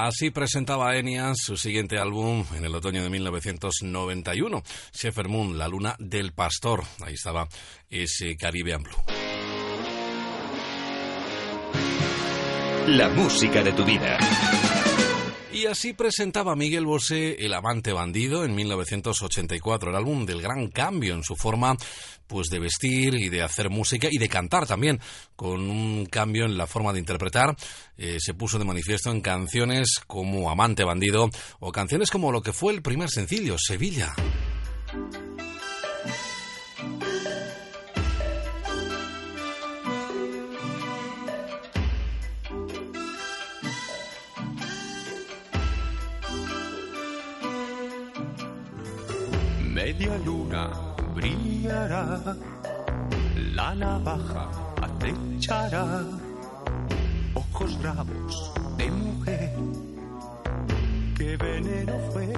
S12: Así presentaba Enya su siguiente álbum en el otoño de 1991, Shepherd Moon, La Luna del Pastor. Ahí estaba ese Caribbean Blue.
S8: La música de tu vida.
S12: Y así presentaba Miguel Bosé El amante bandido en 1984, el álbum del gran cambio en su forma pues de vestir y de hacer música y de cantar también, con un cambio en la forma de interpretar, eh, se puso de manifiesto en canciones como Amante bandido o canciones como lo que fue el primer sencillo, Sevilla.
S30: Media luna brillará, la navaja acechará, ojos bravos de mujer, qué veneno fue.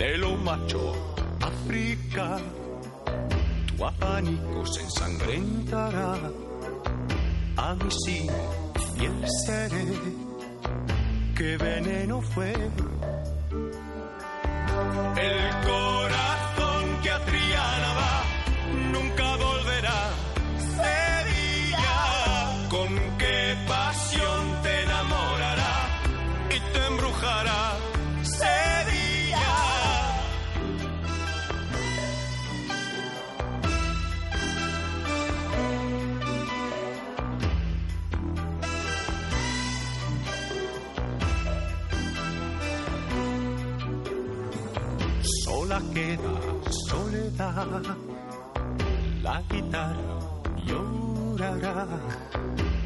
S30: De lo macho, África, tu abanico se ensangrentará. A mí sí, fiel seré, qué veneno fue. El corazón Sola queda soledad, la guitarra llorará,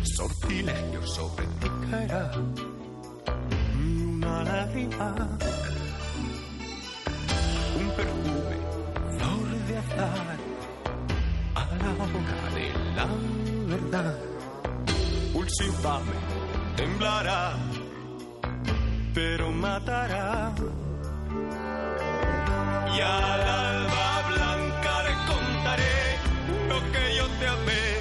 S30: sortilegio sobre ti caerá, una lágrima, un perfume, flor de azar, a la hora de la verdad, pulso infame temblará, pero matará. Y al alba blanca le contaré lo que yo te amé.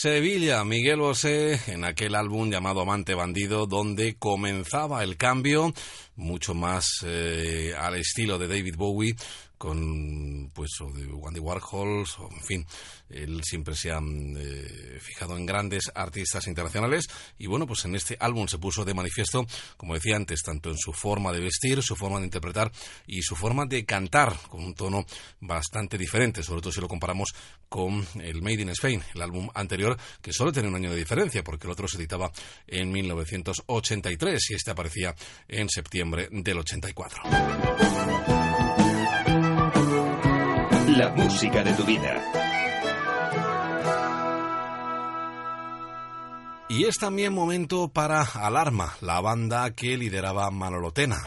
S30: Sevilla,
S12: Miguel Bosé, en aquel álbum llamado Amante Bandido, donde comenzaba el cambio, mucho más eh, al estilo de David Bowie, con pues o de Wandy Warhol, o, en fin, él siempre se ha eh, fijado en grandes artistas internacionales y bueno, pues en este álbum se puso de manifiesto, como decía antes, tanto en su forma de vestir, su forma de interpretar y su forma de cantar, con un tono bastante diferente, sobre todo si lo comparamos con el Made in Spain, el álbum anterior, que solo tenía un año de diferencia, porque el otro se editaba en 1983 y este aparecía en septiembre del 84.
S8: La música de tu vida.
S12: Y es también momento para Alarma, la banda que lideraba Manolo Tena.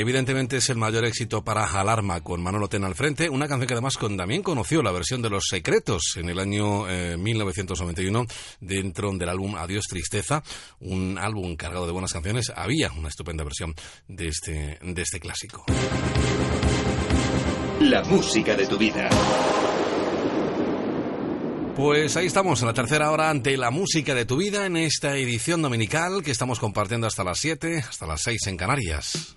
S12: Evidentemente es el mayor éxito para Alarma con Manolo Tena al frente, una canción que además con- también conoció la versión de Los Secretos en el año eh, 1991 dentro del álbum Adiós Tristeza, un álbum cargado de buenas canciones. Había una estupenda versión de este, de este clásico.
S8: La música de tu vida.
S12: Pues ahí estamos, en la tercera hora ante la música de tu vida en esta edición dominical que estamos compartiendo hasta las 7, hasta las 6 en Canarias.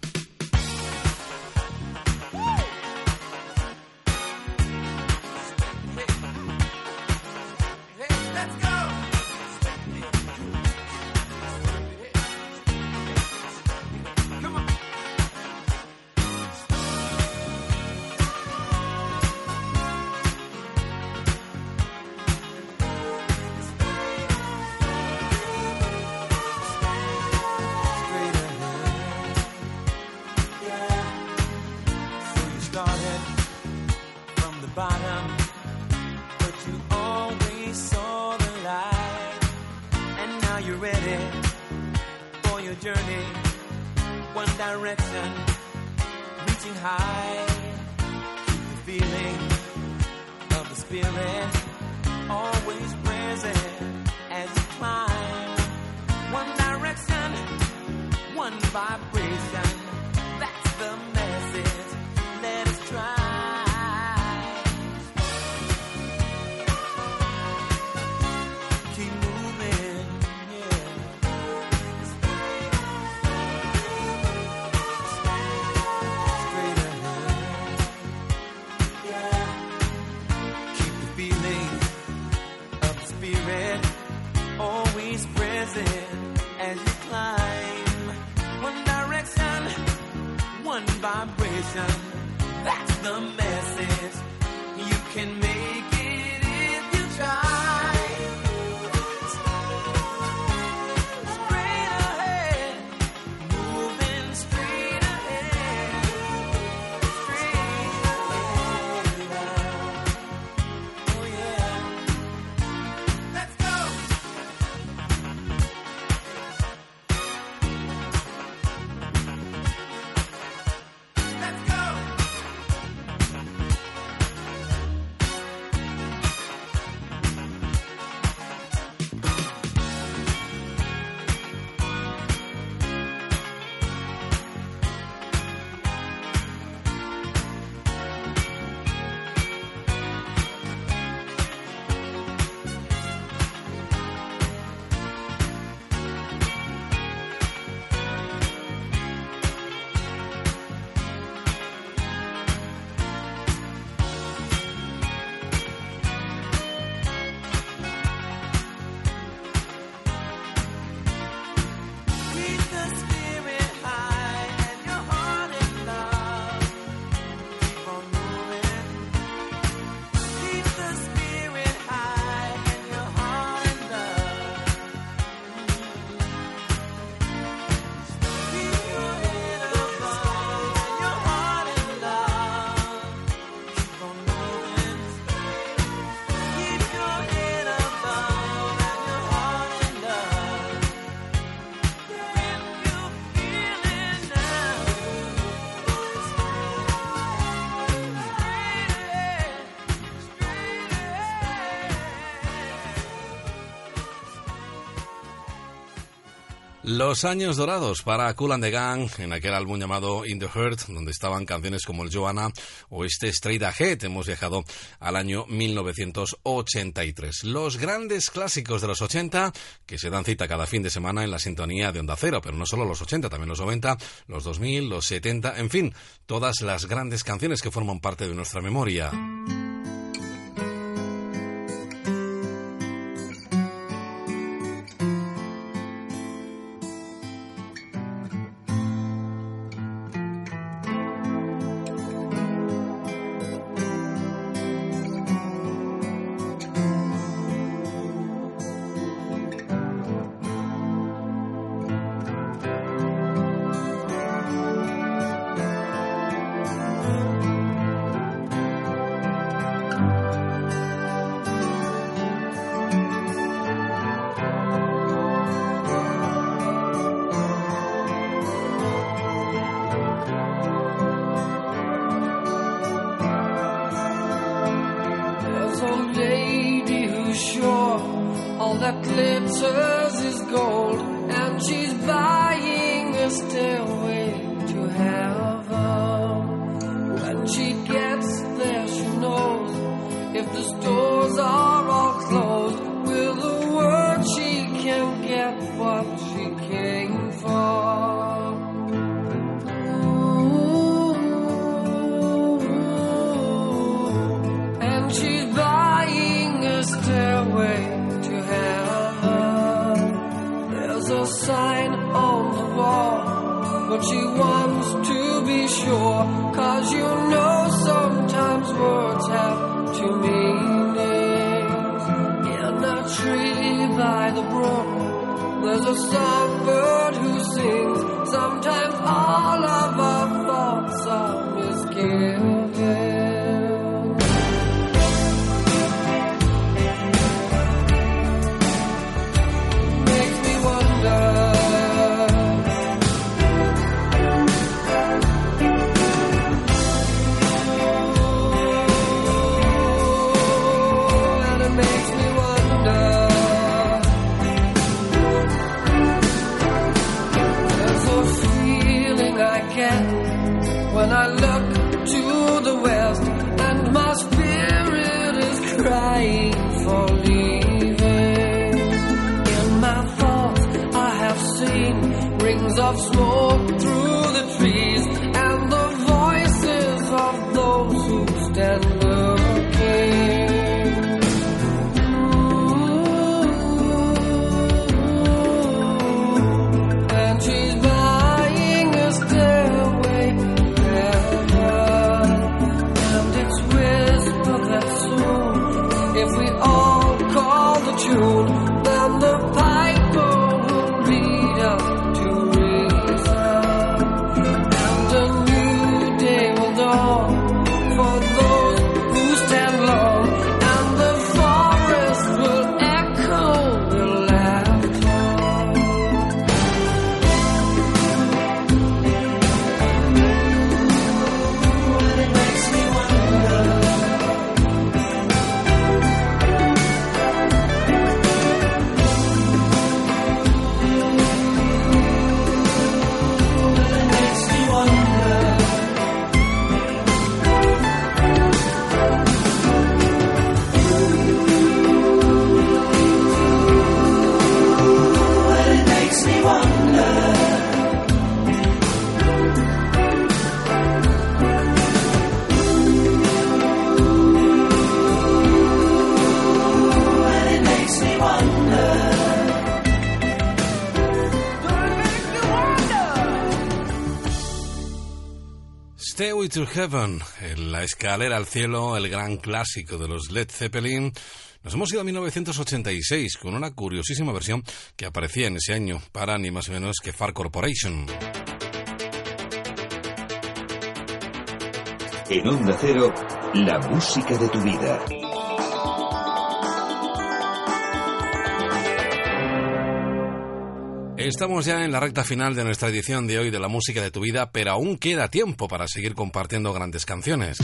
S12: Los años dorados para Cool and the Gang en aquel álbum llamado In the Hurt, donde estaban canciones como el Joanna o este Straight Ahead. Hemos viajado al año 1983. Los grandes clásicos de los 80 que se dan cita cada fin de semana en la sintonía de Onda Cero, pero no solo los 80, también los 90, los 2000, los 70, en fin, todas las grandes canciones que forman parte de nuestra memoria. to Heaven, en La escalera al cielo, el gran clásico de los Led Zeppelin. Nos hemos ido a 1986 con una curiosísima versión que aparecía en ese año para ni más o menos que Far Corporation.
S8: En Onda Cero, la música de tu vida.
S12: Estamos ya en la recta final de nuestra edición de hoy de la música de tu vida, pero aún queda tiempo para seguir compartiendo grandes canciones.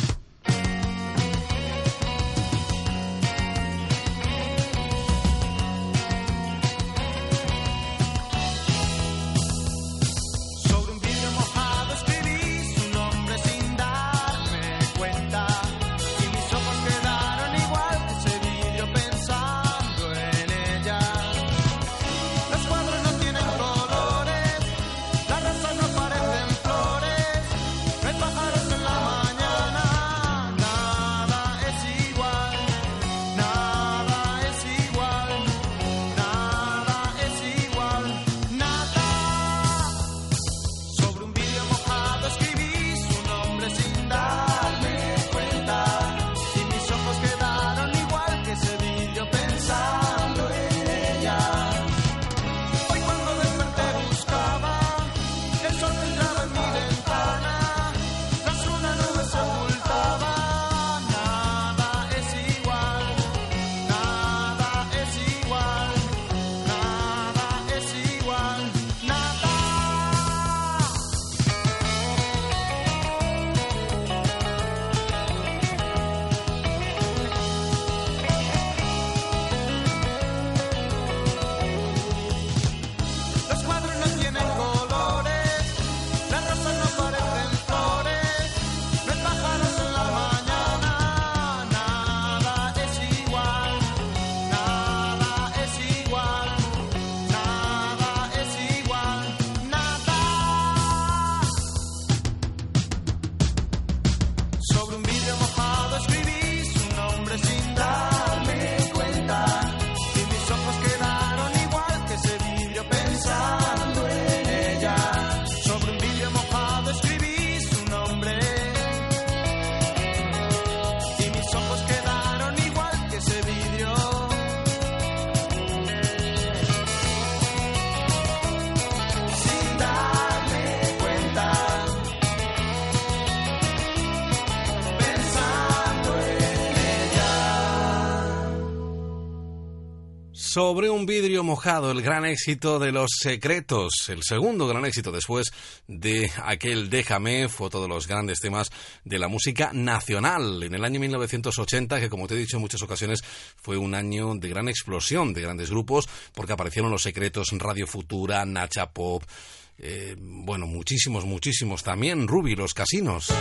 S30: Sobre un vidrio mojado,
S36: el gran éxito de Los Secretos, el segundo gran éxito después de aquel Déjame, fue otro de los grandes temas de la música nacional en el año 1980, que como te he dicho en muchas ocasiones fue un año de gran explosión de grandes grupos, porque aparecieron Los Secretos, Radio Futura, Nacha Pop, eh, bueno, muchísimos, muchísimos también, Ruby, Los Casinos.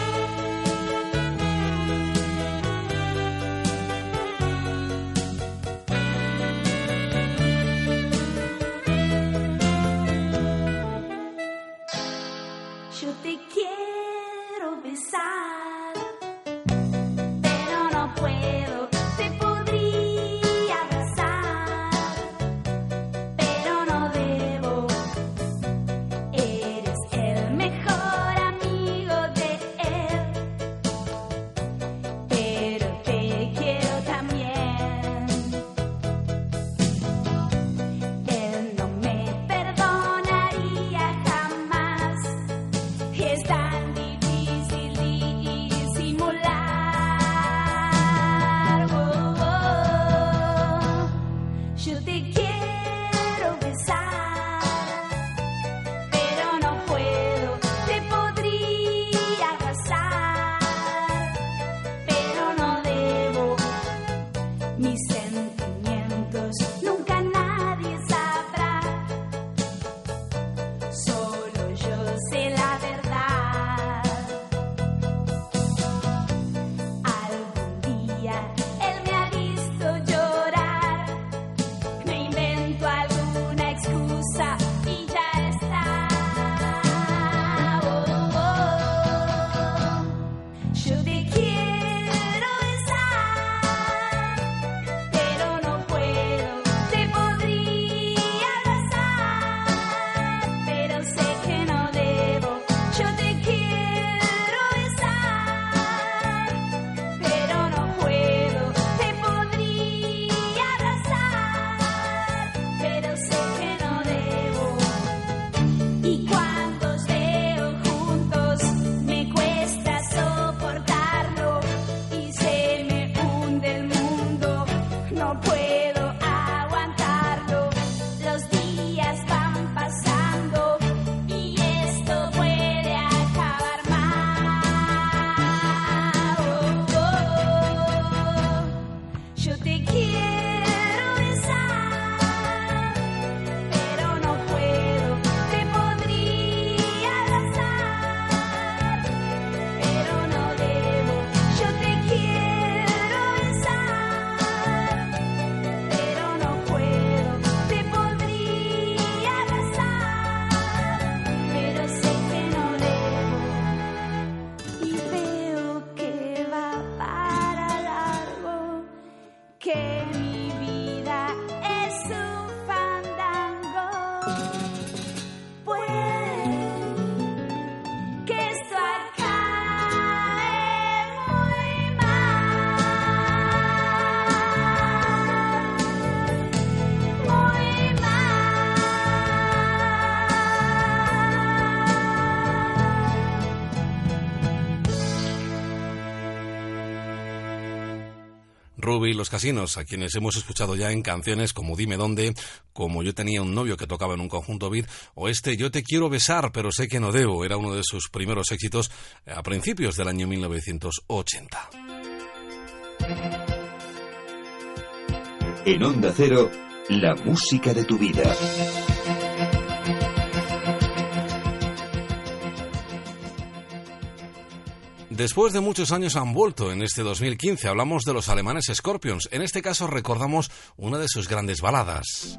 S12: Los
S36: casinos, a quienes hemos escuchado ya en canciones como Dime dónde, como Yo tenía un novio que tocaba en un conjunto beat, o este Yo te quiero besar, pero sé que no debo, era uno de sus primeros éxitos a principios del año 1980.
S8: En Onda Cero, la música de tu vida.
S36: Después de muchos años han vuelto en este 2015. Hablamos de los alemanes Scorpions. En este caso recordamos una de sus grandes baladas.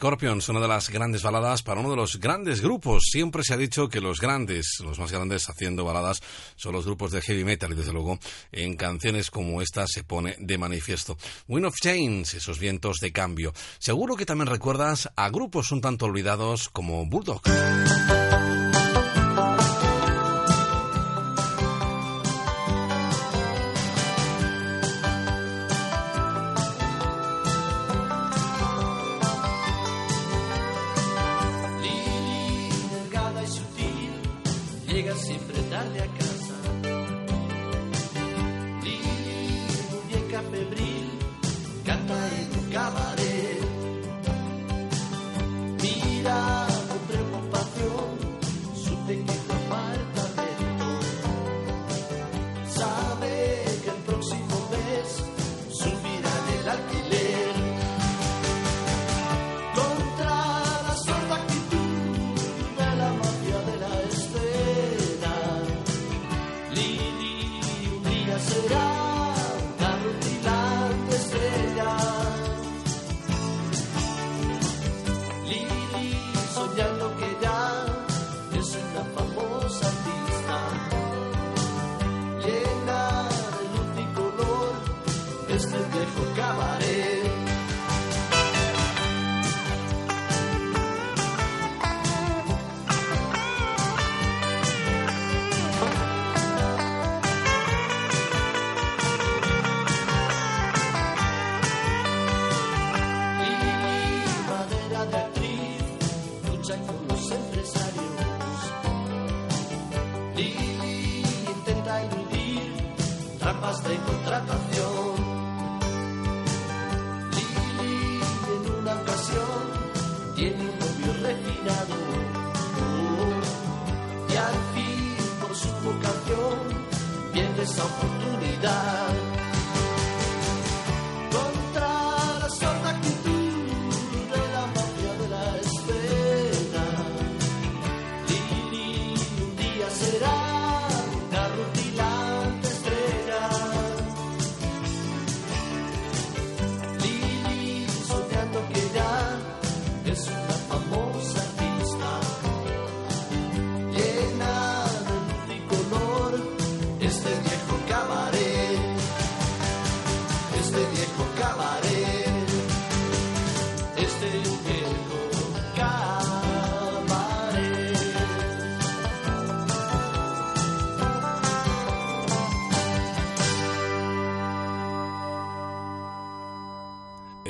S27: Scorpions, una de las grandes baladas para uno de los grandes grupos. Siempre se ha dicho que los grandes, los más grandes haciendo baladas, son los grupos de heavy metal y desde luego en canciones como esta se pone de manifiesto. Wind of Change, esos vientos de cambio. Seguro que también recuerdas a grupos un tanto olvidados como Bulldog.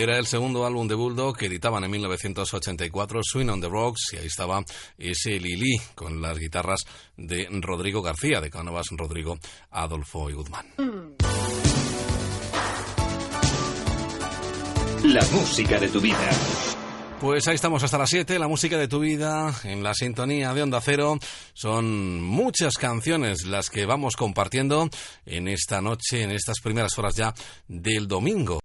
S14: Era el segundo álbum de Bulldog que editaban en 1984, Swing on the Rocks, y ahí estaba ese Lili con las guitarras de Rodrigo García, de Cánovas Rodrigo Adolfo y Guzmán.
S8: La música de tu vida.
S14: Pues ahí estamos hasta las 7, la música de tu vida en la sintonía de Onda Cero. Son muchas canciones las que vamos compartiendo en esta noche, en estas primeras horas ya del domingo.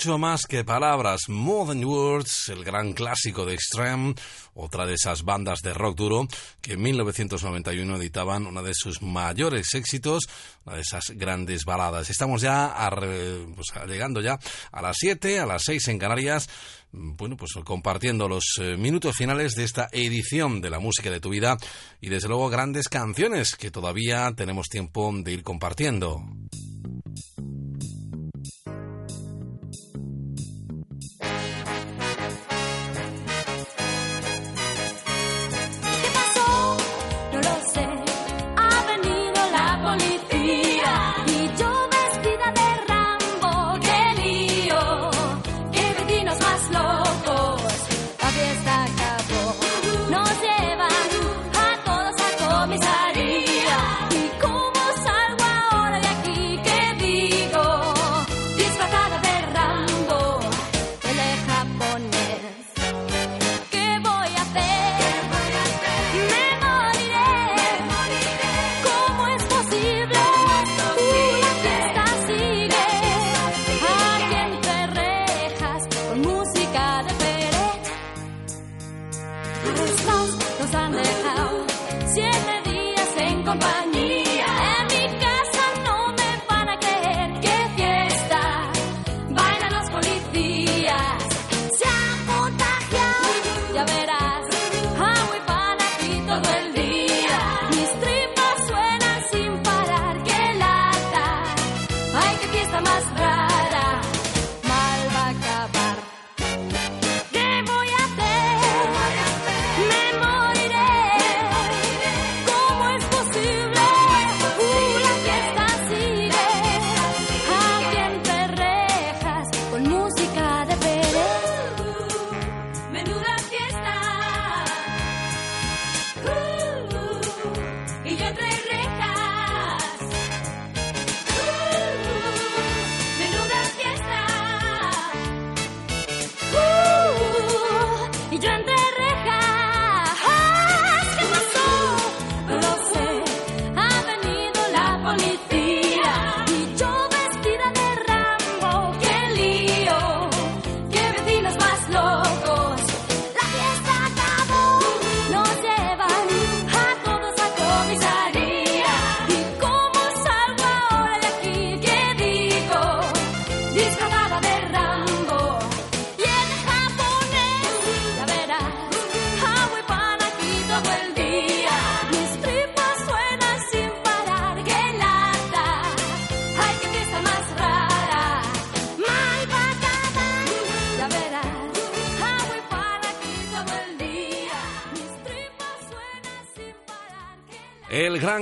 S14: Mucho más que palabras, More Than Words, el gran clásico de Extreme, otra de esas bandas de rock duro que en 1991 editaban uno de sus mayores éxitos, una de esas grandes baladas. Estamos ya a pues, llegando ya a las 7, a las 6 en Canarias, bueno, pues compartiendo los eh, minutos finales de esta edición de la música de tu vida y desde luego grandes canciones que todavía tenemos tiempo de ir compartiendo.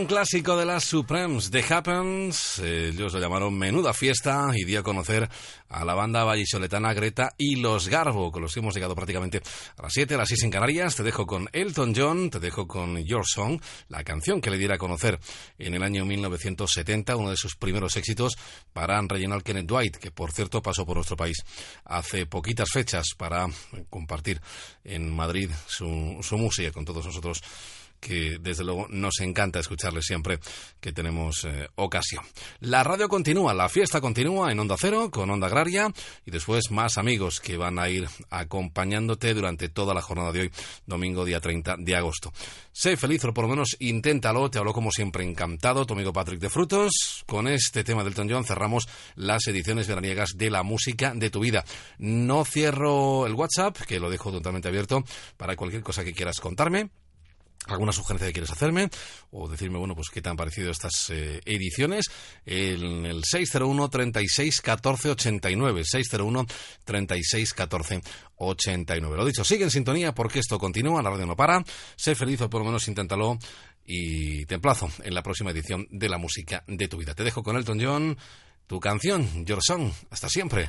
S12: Clásico de las Supremes, The Happens, ellos lo llamaron Menuda Fiesta y di a conocer a la banda vallisoletana Greta y Los Garbo, con los que hemos llegado prácticamente a las 7, a las 6 en Canarias. Te dejo con Elton John, te dejo con Your Song, la canción que le diera a conocer en el año 1970, uno de sus primeros éxitos para Reginald Kenneth Dwight, que por cierto pasó por nuestro país hace poquitas fechas para compartir en Madrid su, su música con todos nosotros que desde luego nos encanta escucharles siempre que tenemos eh, ocasión. La radio continúa, la fiesta continúa en Onda Cero con Onda Agraria y después más amigos que van a ir acompañándote durante toda la jornada de hoy, domingo día 30 de agosto. Sé feliz o por lo menos inténtalo, te hablo como siempre encantado, tu amigo Patrick de Frutos. Con este tema del Elton John cerramos las ediciones veraniegas de la música de tu vida. No cierro el WhatsApp, que lo dejo totalmente abierto para cualquier cosa que quieras contarme alguna sugerencia que quieres hacerme o decirme, bueno, pues qué te han parecido estas eh, ediciones. En el 601 36 14 89 601 36 14 89 lo dicho, sigue en sintonía porque esto continúa, la radio no para. Sé feliz o por lo menos inténtalo y te emplazo en la próxima edición de la música de tu vida. Te dejo con Elton John tu canción, Your Song, hasta siempre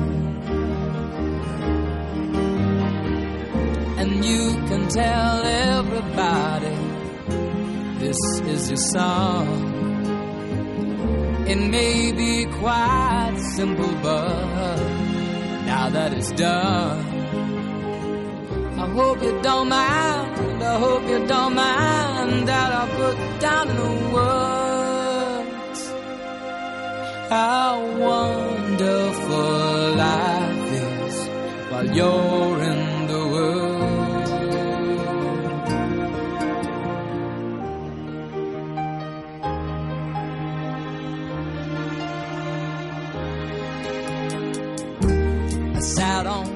S31: You can tell everybody this is your song. It may be quite simple, but now that it's done, I hope you don't mind. I hope you don't mind that I put down the words how wonderful life is while you're in I sat on